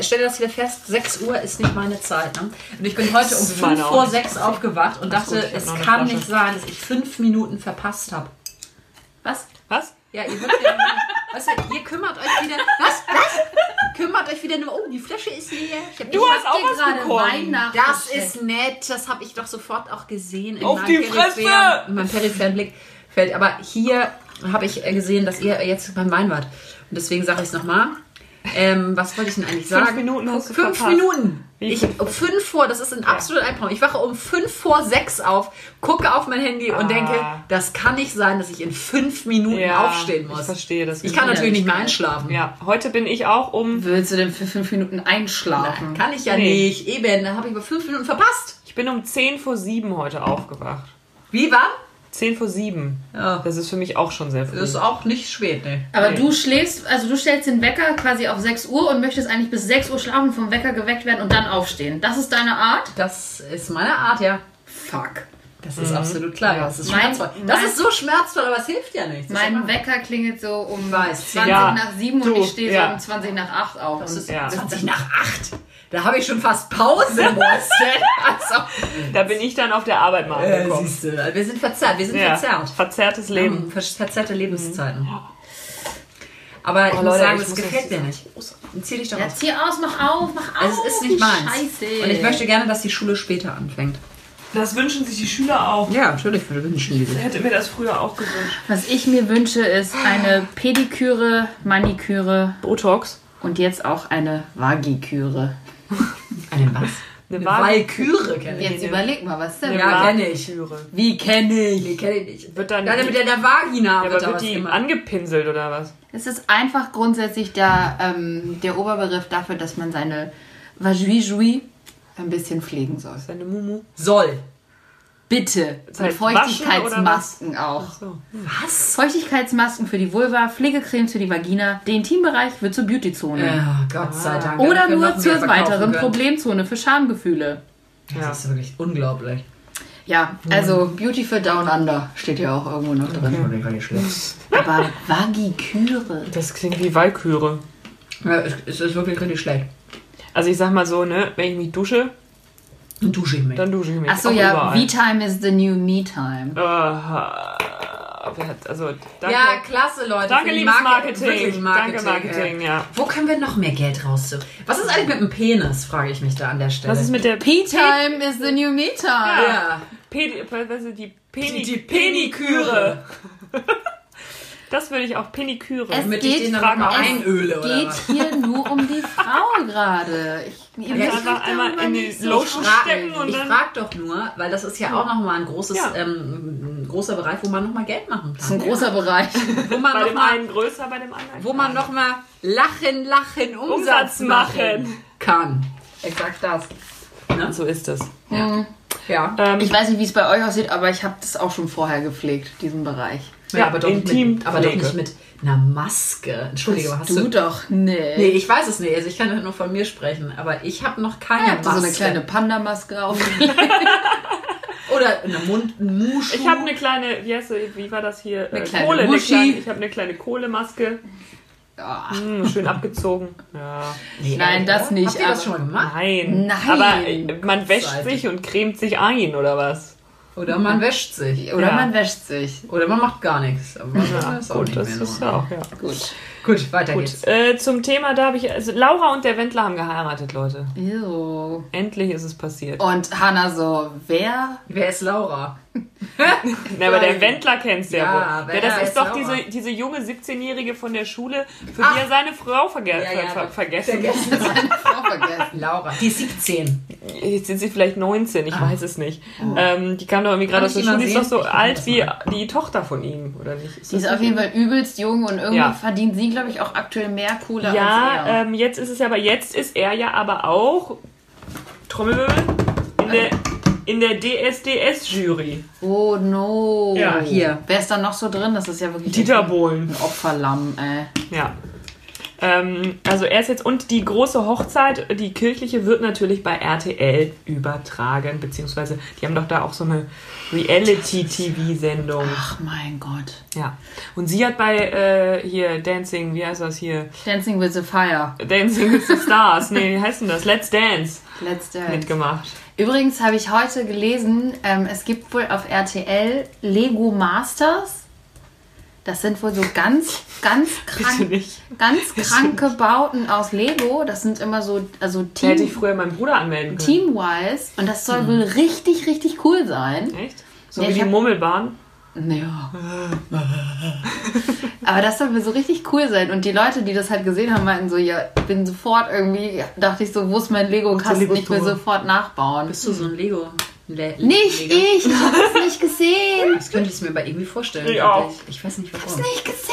stelle das wieder fest, 6 Uhr ist nicht meine Zeit. Ne? Und ich bin heute um Das ist meine 5 auch vor nicht. 6 aufgewacht und dachte, gut, es kann Flasche. nicht sein, dass ich 5 Minuten verpasst habe. Was? Was? Ja, ihr würdet ja, weißt du, ihr kümmert euch wieder, was, was? Kümmert euch wieder nur, oh, die Flasche ist leer. Ich hab Du ich hast auch was gerade bekommen. Wein nach Das ist nett, das habe ich doch sofort auch gesehen. In Auf die Fresse! In meinem peripheren Blickfeld. Aber hier habe ich gesehen, dass ihr jetzt beim Wein wart. Und deswegen sage ich es nochmal. Ähm, was wollte ich denn eigentlich sagen? Fünf Minuten hast du Fünf verpasst. Minuten. Wie Ich, um fünf vor, das ist ein absoluter Albtraum. Ich wache um fünf vor sechs auf, gucke auf mein Handy und Ah. denke, das kann nicht sein, dass ich in fünf Minuten Ja, aufstehen muss. Ich verstehe das. Ich kann natürlich nicht mehr einschlafen. Ja, heute bin ich auch um. Willst du denn für fünf Minuten einschlafen? Kann ich ja Nee. nicht. Eben, da habe ich aber fünf Minuten verpasst. Ich bin um 10 vor 7 heute aufgewacht. Wie war? 10 vor 7. Ja. Das ist für mich auch schon sehr früh. Das ist auch nicht spät, ne? Aber Nee. du schläfst, also du stellst den Wecker quasi auf 6 Uhr und möchtest eigentlich bis 6 Uhr schlafen, vom Wecker geweckt werden und dann aufstehen. Das ist deine Art? Das ist meine Art, ja. Fuck. Das ist absolut klar. Ja. Das ist Mein- schmerzvoll. Das mein- ist so schmerzvoll, aber es hilft ja nicht. Das ist Mein. Wecker klingelt so um weiß. 20 Ja. nach 7 und Du, ich stehe ja. so um 20 nach 8 auf. Das Und ist Ja. 20 nach 8. Da habe ich schon fast Pause, Mäuschen. also, Da bin ich dann auf der Arbeit mal äh, angekommen. siehst du, wir sind verzerrt. Wir sind ja. verzerrt. Verzerrtes Leben. Ver verzerrte Lebenszeiten. Aber ich Oh, muss Leute, sagen, ich das muss gefällt mir nicht. Dann zieh dich doch Ja, aus. zieh aus, mach auf, mach auf. Also es ist nicht meins. Scheiße. Und ich möchte gerne, dass die Schule später anfängt. Das wünschen sich die Schüler auch. Ja, natürlich, wünschen die sich. Ich hätte mir das früher auch gewünscht. Was ich mir wünsche, ist eine Pediküre, Maniküre Botox. und jetzt auch eine Vagiküre. Einen was? Eine Eine Wahl- Walküre kenne ich. Jetzt überleg mal, was denn? Eine Ja, kenn ich. Wie kenne ich? Die kenne ich nicht. Wird dann Ja, mit der, der Vagina ja, wird aber wird die gemacht. angepinselt oder was? Es ist einfach grundsätzlich der, ähm, der Oberbegriff dafür, dass man seine Vajui-Jui ein bisschen pflegen soll. Seine Mumu. Soll. Bitte. Und Feuchtigkeitsmasken auch. So. Was? Feuchtigkeitsmasken für die Vulva, Pflegecremes für die Vagina. Der Intimbereich wird zur Beautyzone. Ja, Gott sei Dank. Oder nur zur weiteren können. Problemzone für Schamgefühle. Das ist wirklich unglaublich. Ja, also Beauty für Down Under steht ja auch irgendwo noch drin. Das ist wirklich schlecht. Aber Vagiküre. Das klingt wie Walküre. Ja, es, es ist wirklich richtig schlecht. Also ich sag mal so, ne, wenn ich mich dusche, Dann dusche ich mich. dann dusche ich mich. Achso, ja. V-Time is the new Me-Time. Hat- Also, danke. Ja, klasse, Leute. danke, liebes Marke- Marketing. wirklich Danke, Marketing, ja. Wo können wir noch mehr Geld rausziehen? Was ist eigentlich mit dem Penis, frage ich mich da an der Stelle. Was ist mit der P-Time is the new Me-Time. Ja. Die Peni Die- die Peniküre? Das würde ich auch Peniküre. Es Damit ich geht, den dann mal einöle oder geht was? hier nur um die Frau gerade. Ich, ihr Ja, müsst ich einfach einmal in die so Lotion stecken und Ich frage doch nur, weil das ist ja auch nochmal ein großes, Ja. ähm, ein großer Bereich, wo man nochmal Geld machen Das ist ein kann. großer Bereich. Wo man bei dem nochmal einen größer, bei dem anderen wo man noch mal lachen, lachen, Umsatz, Umsatz machen. kann. Exakt das. kleiner. So ist es. Ja. Ähm, Ich weiß nicht, wie es bei euch aussieht, aber ich habe das auch schon vorher gepflegt, diesen Bereich. Ja, aber, doch nicht mit, aber doch nicht mit einer Maske. Entschuldige, aber hast du du... doch, nee. Nee, ich weiß es nicht. Also ich kann ja nur von mir sprechen. Aber ich habe noch keine ich hab da Maske. so eine kleine Panda-Maske auf. Oder eine Mund, Muschu. ich habe eine kleine, wie heißt sie, wie war das hier? Eine Äh, kleine Kohle. Eine Muschi. kleine, ich habe eine kleine Kohlemaske. Ja. Hm, schön abgezogen. Ja. Nee, Nein, ehrlich, das nicht, Habt ihr das aber- schon mal gemacht? Nein. Nein. Aber äh, man wäscht Seite. sich und cremt sich ein, oder was? Oder man wäscht sich. Oder Ja. man wäscht sich. Oder man macht gar nichts. Aber Ja, das ist auch gut, nicht das mehr ist normal. auch, ja. Gut. Gut, weiter Gut, geht's. äh, zum Thema, da habe ich, also Laura und der Wendler haben geheiratet, Leute. Ew. Endlich ist es passiert. Und Hannah so, wer? Wer ist Laura? Na, aber der Wendler kennst du ja, Ja, wohl. Ja, das ist doch diese, diese junge 17-Jährige von der Schule, für Ach. die er seine Frau verge Ja, ja, ver vergessen. Seine Frau vergessen. Laura. Die ist 17. Jetzt sind sie vielleicht 19, ich weiß es nicht. Ähm, die kam doch irgendwie gerade aus der Schule, die ist doch so Ich alt wie die Tochter von ihm, oder nicht? Ist Die ist auf jeden Fall übelst jung und irgendwie Ja. verdient sie, glaube ich, auch aktuell mehr Kohle Ja, als er. ähm, jetzt ist es aber, jetzt ist er ja aber auch, Trommelwirbel, in der, in der DSDS-Jury. oh no. Ja, hier. Wer ist da noch so drin? Das ist ja wirklich Dieter ein Bohlen. Opferlamm, ey. Ja. Ähm, also er ist jetzt und die große Hochzeit, die kirchliche, wird natürlich bei RTL übertragen, beziehungsweise die haben doch da auch so eine Reality-TV-Sendung. Ach mein Gott. Ja. Und sie hat bei äh, hier Dancing, wie heißt das hier? Dancing with the Fire. Dancing with the Stars. Nee, wie heißt denn das? Let's Dance Let's Dance. mitgemacht. Übrigens habe ich heute gelesen, ähm, es gibt wohl auf RTL Lego Masters. Das sind wohl so ganz, ganz krank, ganz kranke Bauten aus Lego. Das sind immer so, also Da hätte ich Team, früher meinen Bruder anmelden können. Team-wise. Und das soll wohl richtig, richtig cool sein. Echt? So Ja, wie die hab- Murmelbahn. Ja. Aber das soll wohl so richtig cool sein. Und die Leute, die das halt gesehen haben, meinten so, ja, ich bin sofort irgendwie, dachte ich so, wo ist mein Lego-Kasten? Lego Ich will sofort nachbauen. Bist du so ein Lego? Le Nicht Leger? ich, ich habe es nicht gesehen. Das könnte ich mir aber irgendwie vorstellen. Ich auch. Ich weiß nicht warum. Nicht gesehen.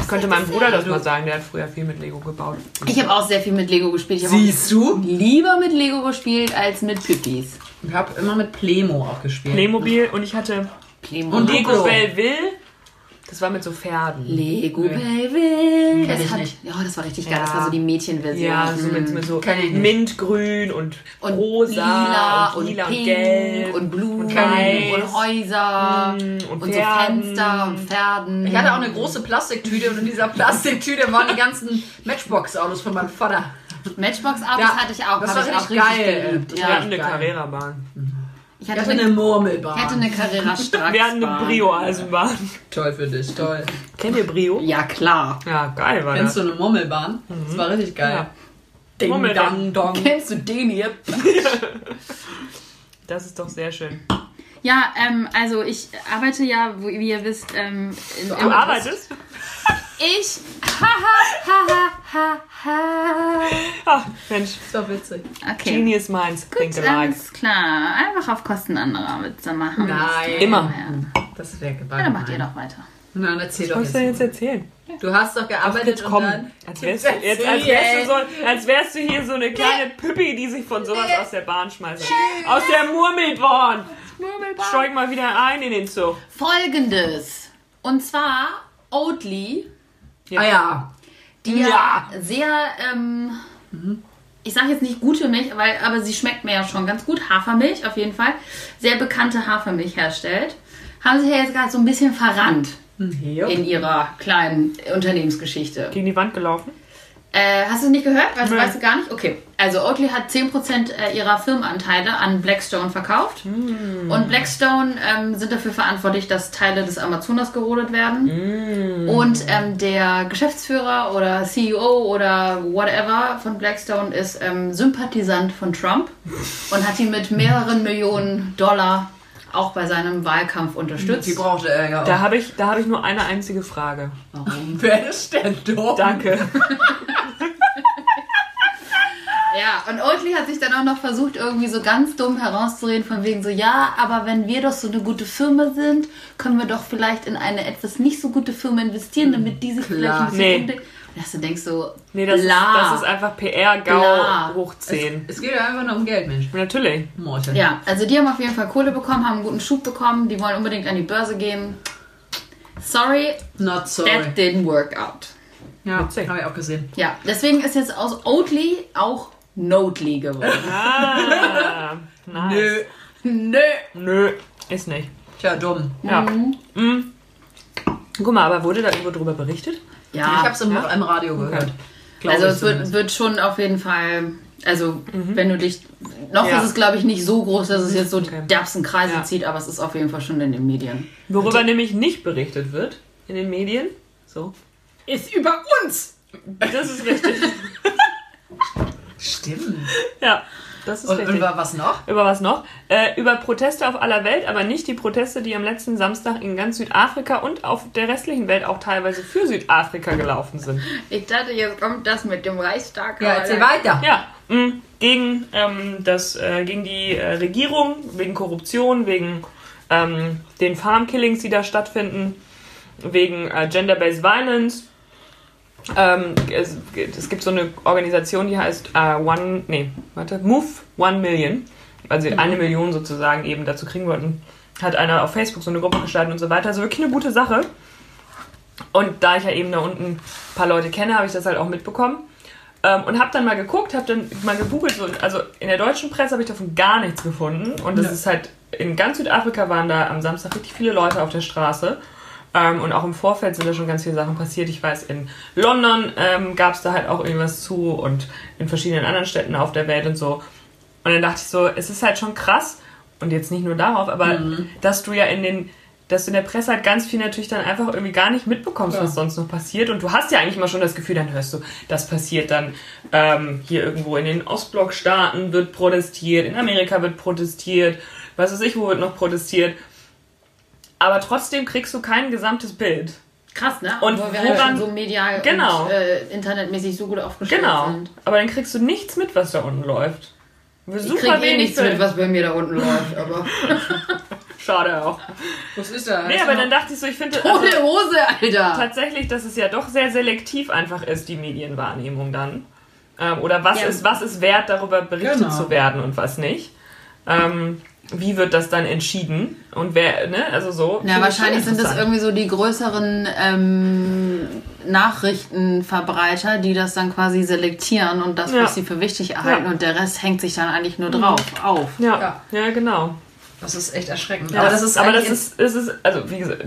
Ich könnte meinem Bruder das mal sagen, der hat früher viel mit Lego gebaut. Ich habe auch sehr viel mit Lego gespielt. Ich habe Siehst du? lieber mit Lego gespielt als mit Pippis. Ich habe immer mit Plemo auch gespielt. Playmobil und ich hatte Playmo. Und Lego. Belleville. Das war mit so Pferden. Lego Nee. Baby. Kenn Das, ich hat, nicht. ja, das war richtig geil. Ja. Das war so die Mädchenversion. Ja, so mit, mit so nicht. Mintgrün und, und rosa lila und, lila und, pink gelb und Blumen und und, Häuser Mm, und und, so. Fenster und Pferden. Ich hatte auch eine große Plastiktüte und in dieser Plastiktüte waren die ganzen Matchbox-Autos von meinem Vater. Matchbox-Autos Ja, hatte ich auch. das war ich auch richtig richtig geil. geliebt. Wir Ja. hatten eine. Carrera-Bahn. Ich Ich hatte hatte eine, eine Murmelbahn. ich hatte eine Carrera Strax. Wir hatten eine Brio-Eisenbahn. Toll für dich, toll. Kennt ihr Brio? Ja, klar. Ja, geil war Kennst das. du eine Murmelbahn? Das war richtig geil. Ja. Ding, Murmelbahn. dang, dong. Kennst du den hier? Das ist doch sehr schön. Ja, ähm, also ich arbeite ja, wie ihr wisst, ähm, in, Du arbeitest? Ich. Haha, haha, haha. Ach, Mensch. Ist doch witzig. Okay. Genius Minds think Gut, alike. alles klar. Einfach auf Kosten anderer Witze machen. Nein. Immer. Ja. Das wäre Ja, dann macht ihr doch weiter. Nein, erzähl Was doch sollst du denn jetzt. jetzt erzählen? Du hast doch gearbeitet Jetzt und komm. dann... Als wärst, du, jetzt, als, wärst du so, als wärst du hier so eine kleine Püppi, die sich von sowas aus der Bahn schmeißt. Aus der Murmelbahn. Steig mal wieder ein in den Zug. Folgendes. Und zwar Oatly, Ah ja. die ja, Ja. sehr, ähm, ich sage jetzt nicht gute Milch, weil, aber sie schmeckt mir ja schon ganz gut. Hafermilch auf jeden Fall. Sehr bekannte Hafermilch herstellt. Haben sich ja jetzt gerade so ein bisschen verrannt Ja. in ihrer kleinen Unternehmensgeschichte. Gegen die Wand gelaufen. Äh, hast du es nicht gehört? Weißt, Nee. weißt du gar nicht? Okay. Also Oatly hat 10% äh, ihrer Firmenanteile an Blackstone verkauft. Und Blackstone ähm, sind dafür verantwortlich, dass Teile des Amazonas gerodet werden. Und ähm, der Geschäftsführer oder CEO oder whatever von Blackstone ist ähm, Sympathisant von Trump und hat ihn mit mehreren Millionen Dollar auch bei seinem Wahlkampf Die unterstützt. brauchte er ja auch. Da habe ich, da hab ich nur eine einzige Frage. Warum? Wer ist denn dumm? Danke. Ja, und Oatly hat sich dann auch noch versucht, irgendwie so ganz dumm herauszureden, von wegen so, ja, aber wenn wir doch so eine gute Firma sind, können wir doch vielleicht in eine etwas nicht so gute Firma investieren, damit die sich vielleicht ein bisschen Nee. umdenken. Und dass du denkst so, Nee, das, ist, das ist einfach PR-GAU hoch 10. Es geht ja einfach nur um Geld, Mensch. Natürlich. Morten. Ja, also die haben auf jeden Fall Kohle bekommen, haben einen guten Schub bekommen, die wollen unbedingt an die Börse gehen. Sorry, Not sorry. that didn't work out. Ja, habe ich auch gesehen. Ja, deswegen ist jetzt aus Oatly auch Notely geworden. Ah, nice. Nö. Nö. Nö, ist nicht. Tja, dumm. Ja. Mhm. Guck mal, aber wurde da irgendwo drüber berichtet? Ja, ich habe es im, im Radio gehört. Glaub Also ich es wird, wird schon auf jeden Fall, also wenn du dich, noch Mhm. Ja. ist es glaube ich nicht so groß, dass es jetzt so Okay. die derbsten Kreise Ja. zieht, aber es ist auf jeden Fall schon in den Medien. Worüber nämlich nicht berichtet wird in den Medien. So. ist über uns. Das ist richtig. Stimmt. ja, das ist Und, richtig. wa- was noch? Über was noch? Äh, über Proteste auf aller Welt, aber nicht die Proteste, die am letzten Samstag in ganz Südafrika und auf der restlichen Welt auch teilweise für Südafrika gelaufen sind. Ich dachte, jetzt kommt das mit dem Reichstag. Ja, erzähl weiter. Ja, mh, gegen, ähm, das, äh, gegen die äh, Regierung, wegen Korruption, wegen ähm, den Farmkillings, die da stattfinden, wegen äh, Gender-Based Violence. Ähm, es, es gibt so eine Organisation, die heißt äh, One, nee, warte, Move One Million, weil sie eine Million sozusagen eben dazu kriegen wollten. Hat einer auf Facebook so eine Gruppe gestaltet und so weiter. Also wirklich eine gute Sache. Und da ich ja eben da unten ein paar Leute kenne, habe ich das halt auch mitbekommen. Ähm, und habe dann mal geguckt, habe dann mal gegoogelt. So, also in der deutschen Presse habe ich davon gar nichts gefunden. Und das Ja. ist halt, in ganz Südafrika waren da am Samstag richtig viele Leute auf der Straße. Ähm, und auch im Vorfeld sind da schon ganz viele Sachen passiert. Ich weiß, in London ähm, gab es da halt auch irgendwas zu und in verschiedenen anderen Städten auf der Welt und so. Und dann dachte ich so, es ist halt schon krass. Und jetzt nicht nur darauf, aber dass du ja in den dass du in der Presse halt ganz viel natürlich dann einfach irgendwie gar nicht mitbekommst, Ja. was sonst noch passiert. Und du hast ja eigentlich mal schon das Gefühl, dann hörst du, das passiert dann ähm, hier irgendwo in den Ostblockstaaten wird protestiert, in Amerika wird protestiert, was weiß ich, wo wird noch protestiert. Aber trotzdem kriegst du kein gesamtes Bild. Krass, ne? Und Obwohl wir halt woran- schon so medial Genau. und äh, internetmäßig so gut aufgestellt Genau. sind. Aber dann kriegst du nichts mit, was da unten läuft. Ich krieg eh nichts Bild. mit, was bei mir da unten läuft, aber Schade auch. Was ist da? Nee, aber dann dachte ich so, ich finde. ohne also- Hose, Alter. tatsächlich, dass es ja doch sehr selektiv einfach ist, die Medienwahrnehmung dann. Ähm, oder was, Ja. ist, was ist wert, darüber berichtet Genau. zu werden und was nicht. Ähm, wie wird das dann entschieden? Und wer, ne, also so. Ja, wahrscheinlich sind das interessant. irgendwie so die größeren ähm, Nachrichtenverbreiter, die das dann quasi selektieren und das, Ja. was sie für wichtig erhalten Ja. und der Rest hängt sich dann eigentlich nur drauf, auf. Ja, Ja. ja, genau. Das ist echt erschreckend. Ja, aber das ist aber das ist, es ist, also wie gesagt,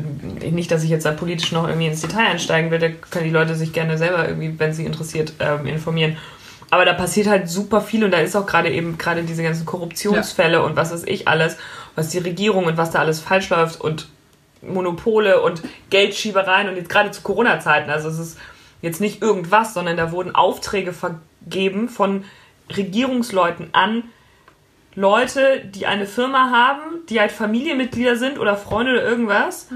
nicht, dass ich jetzt da politisch noch irgendwie ins Detail einsteigen will, da können die Leute sich gerne selber irgendwie, wenn sie interessiert, ähm, informieren. Aber da passiert halt super viel und da ist auch gerade eben gerade diese ganzen Korruptionsfälle und was weiß ich alles, was die Regierung und was da alles falsch läuft und Monopole und Geldschiebereien und jetzt gerade zu Corona-Zeiten, also es ist jetzt nicht irgendwas, sondern da wurden Aufträge vergeben von Regierungsleuten an Leute, die eine Firma haben, die halt Familienmitglieder sind oder Freunde oder irgendwas,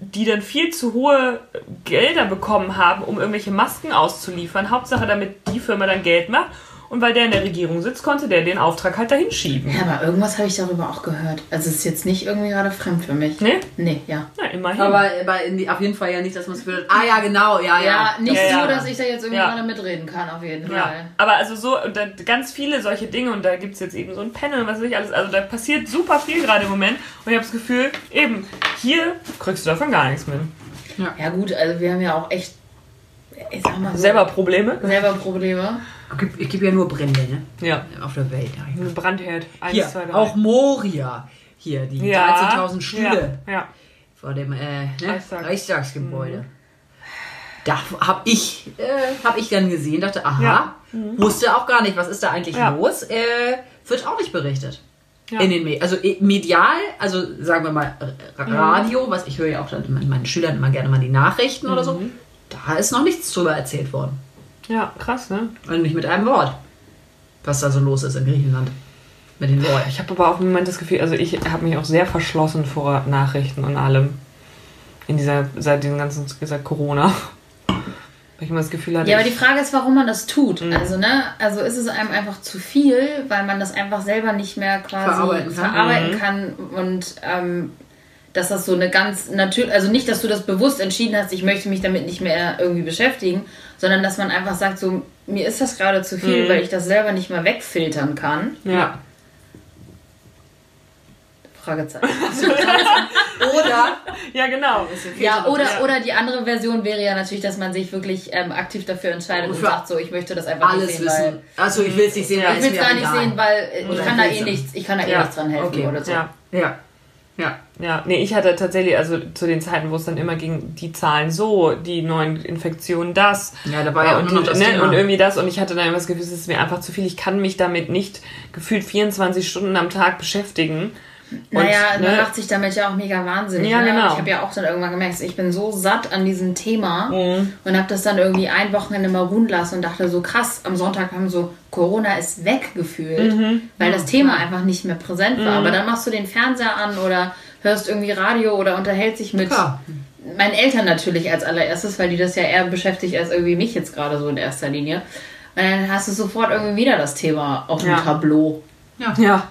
die dann viel zu hohe Gelder bekommen haben, um irgendwelche Masken auszuliefern. Hauptsache, damit die Firma dann Geld macht. Und weil der in der Regierung sitzt, konnte der den Auftrag halt dahin schieben. Ja, aber irgendwas habe ich darüber auch gehört. Also es ist jetzt nicht irgendwie gerade fremd für mich. Ne? Nee, ja. Na, immerhin. Aber, aber in die, auf jeden Fall ja nicht, dass man es will. Ah ja, genau, ja, ja. Ja, nicht Ja, so, ja. dass ich da jetzt irgendwie Ja. gerade mitreden kann, auf jeden Ja, Fall. aber also so, und da, ganz viele solche Dinge und da gibt es jetzt eben so ein Panel und was weiß ich alles. Also da passiert super viel gerade im Moment und ich habe das Gefühl, eben, hier kriegst du davon gar nichts mit. Ja gut, also wir haben ja auch echt, ich sag mal so, Selber Probleme? selber Probleme. Es gibt ja nur Brände, ne? Ja. Auf der Welt. Ja. Ein Brandherd. Eins, Hier, zwei, drei. auch Moria. Hier, die ja. 13.000 Stühle Ja, ja. vor dem äh, ne? Reichstag. Reichstagsgebäude. Da habe ich, äh, hab ich dann gesehen, dachte, aha, Ja. wusste auch gar nicht, was ist da eigentlich Ja. los. Äh, wird auch nicht berichtet. Ja. In den Medien. Also medial, also sagen wir mal Mhm. Radio, was ich höre ja auch dann mit meinen Schülern immer gerne mal die Nachrichten oder so. Da ist noch nichts drüber erzählt worden. ja, krass, ne? Und nicht mit einem Wort. Was da so los ist in Griechenland. Mit den Leuten. Ich habe aber auch im Moment das Gefühl, also ich habe mich auch sehr verschlossen vor Nachrichten und allem. In dieser, seit diesem ganzen, seit Corona. Weil ich immer das Gefühl hatte, Ja, aber die Frage ist, warum man das tut. Mhm. Also, ne, also ist es einem einfach zu viel, weil man das einfach selber nicht mehr quasi Verarbeiten kann. verarbeiten Mhm. kann und ähm, dass das so eine ganz natürlich, also nicht, dass du das bewusst entschieden hast, ich möchte mich damit nicht mehr irgendwie beschäftigen, sondern dass man einfach sagt, so, mir ist das gerade zu viel, Mhm. weil ich das selber nicht mehr wegfiltern kann. ja. Fragezeichen. Oder ja, genau. Ja, oder, Ja. oder die andere Version wäre ja natürlich, dass man sich wirklich ähm, aktiv dafür entscheidet und Für sagt, so, ich möchte das einfach alles nicht sehen, weil wissen. Achso, ich will es nicht sehen, Ja, weil ich will es gar nicht egal. sehen, weil ich kann da eh nichts, ich kann da eh Ja, nichts dran helfen okay. oder so. Ja. Ja. Ja. Ja, nee, ich hatte tatsächlich, also zu den Zeiten, wo es dann immer ging, die Zahlen so, die neuen Infektionen das. Ja, da war ja auch und, nur noch das ne, Thema. und irgendwie das und ich hatte dann immer das Gefühl, es ist mir einfach zu viel. Ich kann mich damit nicht gefühlt 24 Stunden am Tag beschäftigen. Naja, Und, man ne, macht sich damit ja auch mega wahnsinnig. Ja, ne? genau. Ich habe ja auch dann irgendwann gemerkt, ich bin so satt an diesem Thema Mhm. und habe das dann irgendwie ein Wochenende mal ruhen lassen und dachte so krass, am Sonntag haben so, Corona ist weggefühlt, Mhm. weil das Thema einfach nicht mehr präsent war. Aber dann machst du den Fernseher an oder hörst irgendwie Radio oder unterhältst dich mit Klar. meinen Eltern natürlich als allererstes, weil die das ja eher beschäftigt als irgendwie mich jetzt gerade so in erster Linie. Und dann hast du sofort irgendwie wieder das Thema auf dem Ja. Tableau. Ja,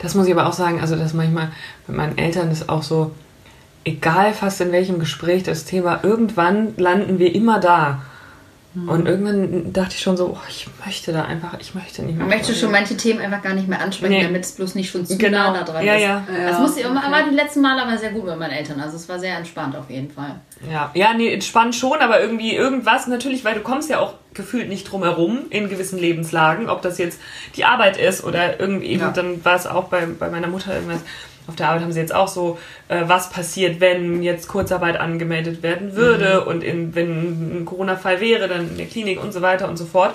das muss ich aber auch sagen, also das manchmal mit meinen Eltern ist auch so, egal fast in welchem Gespräch das Thema, irgendwann landen wir immer da. Und irgendwann dachte ich schon so, oh, ich möchte da einfach, ich möchte nicht mehr. Man möchte schon manche Themen einfach gar nicht mehr ansprechen, Nee. damit es bloß nicht schon zu Genau. nah da dran Ja, ist. ja. Das musste ich immer, war die letzten Male aber sehr gut mit meinen Eltern. Also es war sehr entspannt auf jeden Fall. Ja, ja, nee, spannend schon, aber irgendwie irgendwas natürlich, weil du kommst ja auch gefühlt nicht drum herum in gewissen Lebenslagen, ob das jetzt die Arbeit ist oder irgendwie, Ja. dann war es auch bei, bei meiner Mutter irgendwas. Auf der Arbeit haben sie jetzt auch so, äh, was passiert, wenn jetzt Kurzarbeit angemeldet werden würde und in, wenn ein Corona-Fall wäre, dann in der Klinik und so weiter und so fort.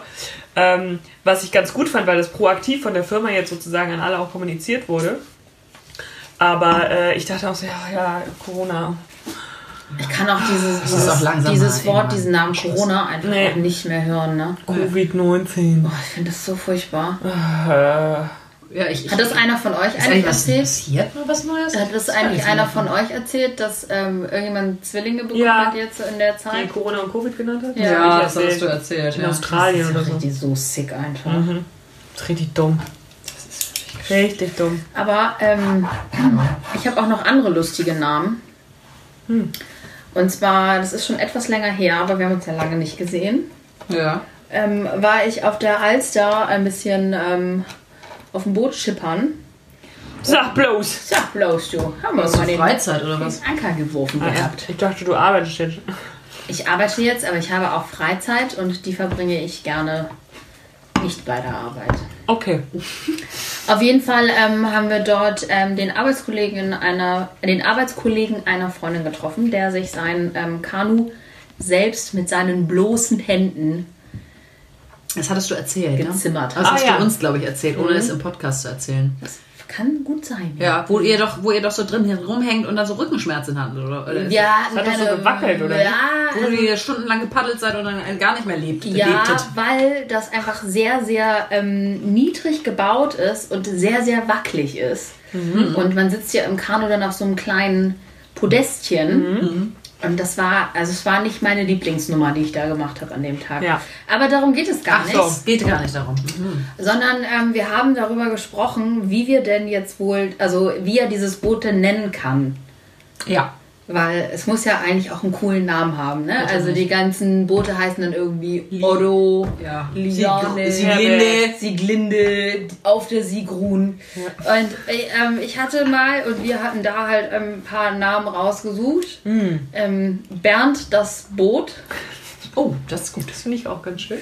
Ähm, was ich ganz gut fand, weil das proaktiv von der Firma jetzt sozusagen an alle auch kommuniziert wurde. Aber äh, ich dachte auch so, ja, ja, Corona, Ich kann auch dieses, dieses, auch dieses Wort, diesen Namen. Corona einfach Nee. auch nicht mehr hören. Ne? Covid-19. Boah, ich finde das so furchtbar. Äh, Ja, ich, Hat das einer von euch ist eigentlich erzählt? passiert? Mal was Neues? Hat das eigentlich einer von euch erzählt, dass ähm, irgendjemand Zwillinge bekommen Ja. hat jetzt in der die Zeit? Corona und Covid genannt hat? Ja. Ja, ich das erzählt. hast du erzählt. In Ja. Australien das oder ist so. richtig so sick einfach. Mhm. Das ist richtig dumm. Richtig dumm. Aber ähm, ich habe auch noch andere lustige Namen. Hm. Und zwar, das ist schon etwas länger her, aber wir haben uns ja lange nicht gesehen. Ja. Ähm, war ich auf der Alster ein bisschen ähm, auf dem Boot schippern. Sag bloß. Sag bloß du, haben wir mal den, Freizeit oder was? Anker geworfen gehabt. Ich dachte, du arbeitest jetzt. Ich arbeite jetzt, aber ich habe auch Freizeit und die verbringe ich gerne nicht bei der Arbeit. Okay. Auf jeden Fall ähm, haben wir dort ähm, den, Arbeitskollegen einer, den Arbeitskollegen einer Freundin getroffen, der sich sein ähm, Kanu selbst mit seinen bloßen Händen Das hattest du erzählt, Gezimmert ne? Das hast Ah, ja. du uns, glaube ich, erzählt, ohne es im Podcast zu erzählen. Das kann gut sein. Ja, wo ihr doch, wo ihr doch so drin rumhängt und dann so Rückenschmerzen hattet, oder? oder Ja, Das hat doch so keine- gewackelt, oder? Ja, Wo also, ihr stundenlang gepaddelt seid und dann gar nicht mehr lebt, ja lebtet. weil das einfach sehr, sehr ähm, niedrig gebaut ist und sehr, sehr wackelig ist. Mhm. Und man sitzt ja im Kanu dann auf so einem kleinen Podestchen. Und das war, also es war nicht meine Lieblingsnummer, die ich da gemacht habe an dem Tag. Ja. Aber darum geht es gar Ach nicht. so, es geht gar nicht darum. Mhm. Sondern ähm, wir haben darüber gesprochen, wie wir denn jetzt wohl, also wie er dieses Boot denn nennen kann. Ja. Weil es muss ja eigentlich auch einen coolen Namen haben, ne? Natürlich. Also die ganzen Boote heißen dann irgendwie Otto, Ja. Liane, Sieg- Sieglinde. Sieglinde, auf der Sigrun. Und ähm, ich hatte mal, und wir hatten da halt ähm, ein paar Namen rausgesucht. Ähm, Bernd das Boot, Oh, das ist gut. Das finde ich auch ganz schön.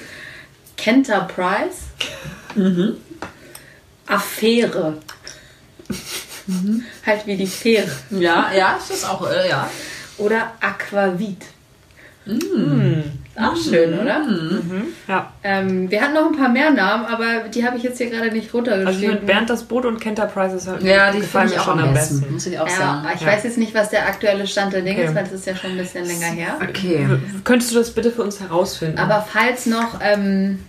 Kenterprise, Affäre. Halt wie die Fähre. Ja, ja, ist das auch, äh, ja. Oder Aquavit. Auch schön, oder? Ja. Ähm, wir hatten noch ein paar mehr Namen, aber die habe ich jetzt hier gerade nicht Also ich runtergeschrieben. finde Bernd das Boot und Kenterprise ist halt Ja, die gefallen mir auch schon am besten. besten. Muss ich auch ja, sagen. ich Ja. weiß jetzt nicht, was der aktuelle Stand der Dinge Okay. ist, weil das ist ja schon ein bisschen länger her. Okay. Könntest du das bitte für uns herausfinden? Aber falls noch, ähm,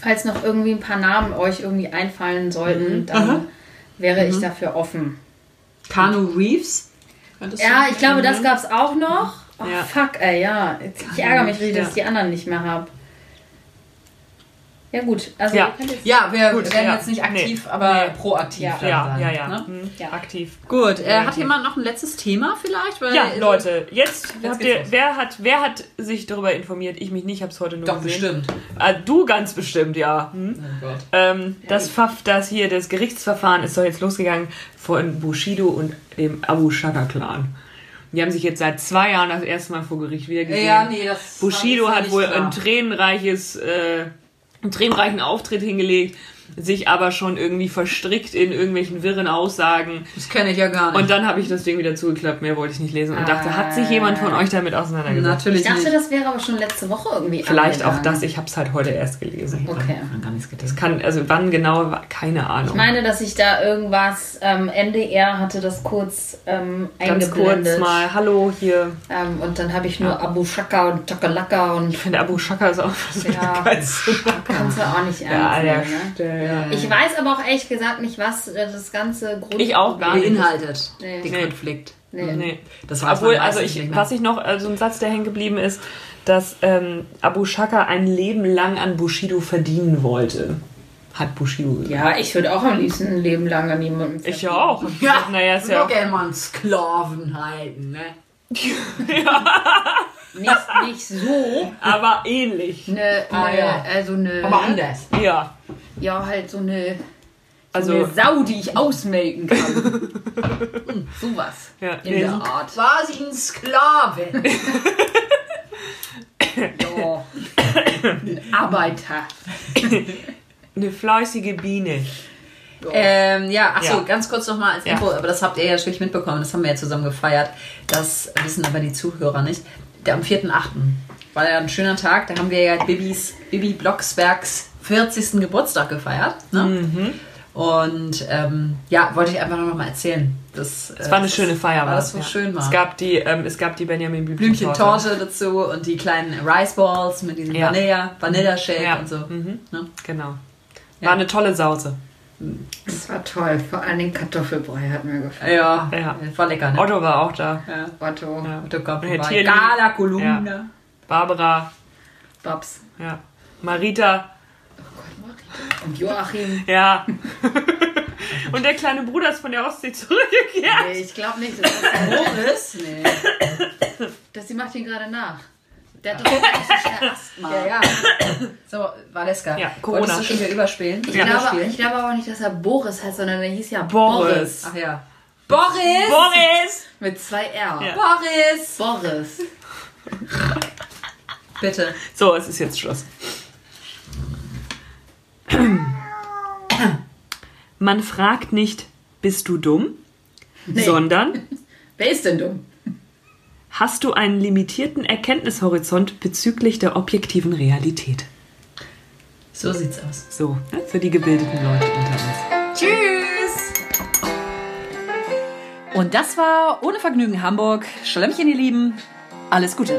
falls noch irgendwie ein paar Namen euch irgendwie einfallen sollten, dann wäre ich dafür offen. Kanu Reeves. Ja, ich glaube, das gab es auch noch. Oh, Ja. fuck, ey, ja. Ich ärgere mich richtig, dass ich die anderen nicht mehr habe. Ja, gut. Also, Ja. jetzt- Ja, wir Gut, werden ja. jetzt nicht aktiv, Nee. aber Nee. proaktiv Ja. ja, sein, ja, ja, Ne? Hm, Ja. Aktiv. Gut, äh, hat jemand noch ein letztes Thema vielleicht? Weil, Ja, Leute, jetzt, habt geht's ihr, los. wer hat, wer hat sich darüber informiert? Ich mich nicht, hab's heute nur Doch, gesehen. bestimmt. Ah, du ganz bestimmt, ja. Hm? Oh Gott. Ähm, das Pfaff, das hier, das Gerichtsverfahren ist doch jetzt losgegangen von Bushido und dem Abu Shaka Clan. Die haben sich jetzt seit zwei Jahren das erste Mal vor Gericht wieder gesehen. Ja, nee, das Bushido war hat wohl klar. ein tränenreiches, äh, einen tränenreichen Auftritt hingelegt, sich aber schon irgendwie verstrickt in irgendwelchen wirren Aussagen. Das kenne ich ja gar nicht. Und dann habe ich das Ding wieder zugeklappt, mehr wollte ich nicht lesen und dachte, hat sich jemand von euch damit auseinandergesetzt? Natürlich Ich dachte, nicht. das wäre aber schon letzte Woche irgendwie. Vielleicht auch angegangen. das, ich habe es halt heute erst gelesen. Okay. Ich gar nichts getan. Das kann, also wann genau, keine Ahnung. Ich meine, dass ich da irgendwas, ähm, NDR hatte das kurz ähm, Ganz kurz mal, hallo hier. Ähm, und dann habe ich nur Abu Shaka und Chakalaka und Ich finde Abu Shaka ist auch so Ja. kannst du auch nicht Ja, ernst der nehmen. Ne? Stelle. Ich weiß aber auch ehrlich gesagt nicht, was äh, das ganze Grund Ich auch gar nicht. Beinhaltet Nee. den Nee. Konflikt. Nee. Nee. Das weiß Obwohl, also ich, was ich noch, also ein Satz, der hängen geblieben ist, dass ähm, Abu Shaka ein Leben lang an Bushido verdienen wollte. Hat Bushido gesagt. Ja, ich würde auch am liebsten ein Leben lang an jemandem Ich ja auch. Ich dachte, naja, ist ja ja. auch. gerne mal einen Sklaven halten, ne? Nicht, nicht so. Aber ähnlich. Eine, Ah, eine, ja. also eine, Aber anders. Ja. ja, halt so eine, Also, eine Sau, die ich ausmelken kann. Hm, Sowas. ja, In nee, der Art. Quasi ein Sklave. Ja. Ein Arbeiter. eine fleißige Biene. Ähm, ja, achso, Ja. ganz kurz nochmal als Ja. Info, aber das habt ihr ja natürlich mitbekommen, das haben wir ja zusammen gefeiert. Das wissen aber die Zuhörer nicht. Der am 4.8. war ja ein schöner Tag, da haben wir ja Bibis, Bibi Blocksbergs 40. Geburtstag gefeiert. Ne? Mhm. Und ähm, ja, wollte ich einfach noch mal erzählen. Das, Es war eine schöne Feier, war das so schön war. Es gab die, ähm, es gab die Benjamin Blümchen Blümchen-Torte. Torte dazu und die kleinen Rice Balls mit diesem Ja. Vanilla, Vanilla Shake Ja. und so. Mhm. Ne? Genau. Ja. War eine tolle Sause. Das war toll. Vor allen Dingen Kartoffelbrei hat mir gefallen. Ja, Ja. war lecker. Ne? Otto war auch da. Ja. Otto, Ja. Otto Tierli. Gala Kolumna. Barbara. Babs Ja. Marita. und Joachim. Ja. Und der kleine Bruder ist von der Ostsee zurückgekehrt. Nee, ich glaube nicht. Das ist Boris? Nee. das, die macht ihn gerade nach. Der hat doch toxische Asthma. Ja, ja. So, Valeska. Ja, Corona. Wolltest du schon wieder überspielen? Ich, Ja. glaube, ich glaube aber nicht, dass er Boris heißt, sondern er hieß ja Boris. Boris. Ach ja. Boris! Boris! Mit zwei R. Ja. Boris! Boris. Bitte. So, es ist jetzt Schluss. Man fragt nicht, bist du dumm? Sondern Wer ist denn dumm? Hast du einen limitierten Erkenntnishorizont bezüglich der objektiven Realität? So sieht's aus. So, ne, für die gebildeten Leute unter uns. Tschüss! Und das war Ohne Vergnügen Hamburg. Schlemmchen, ihr Lieben. Alles Gute.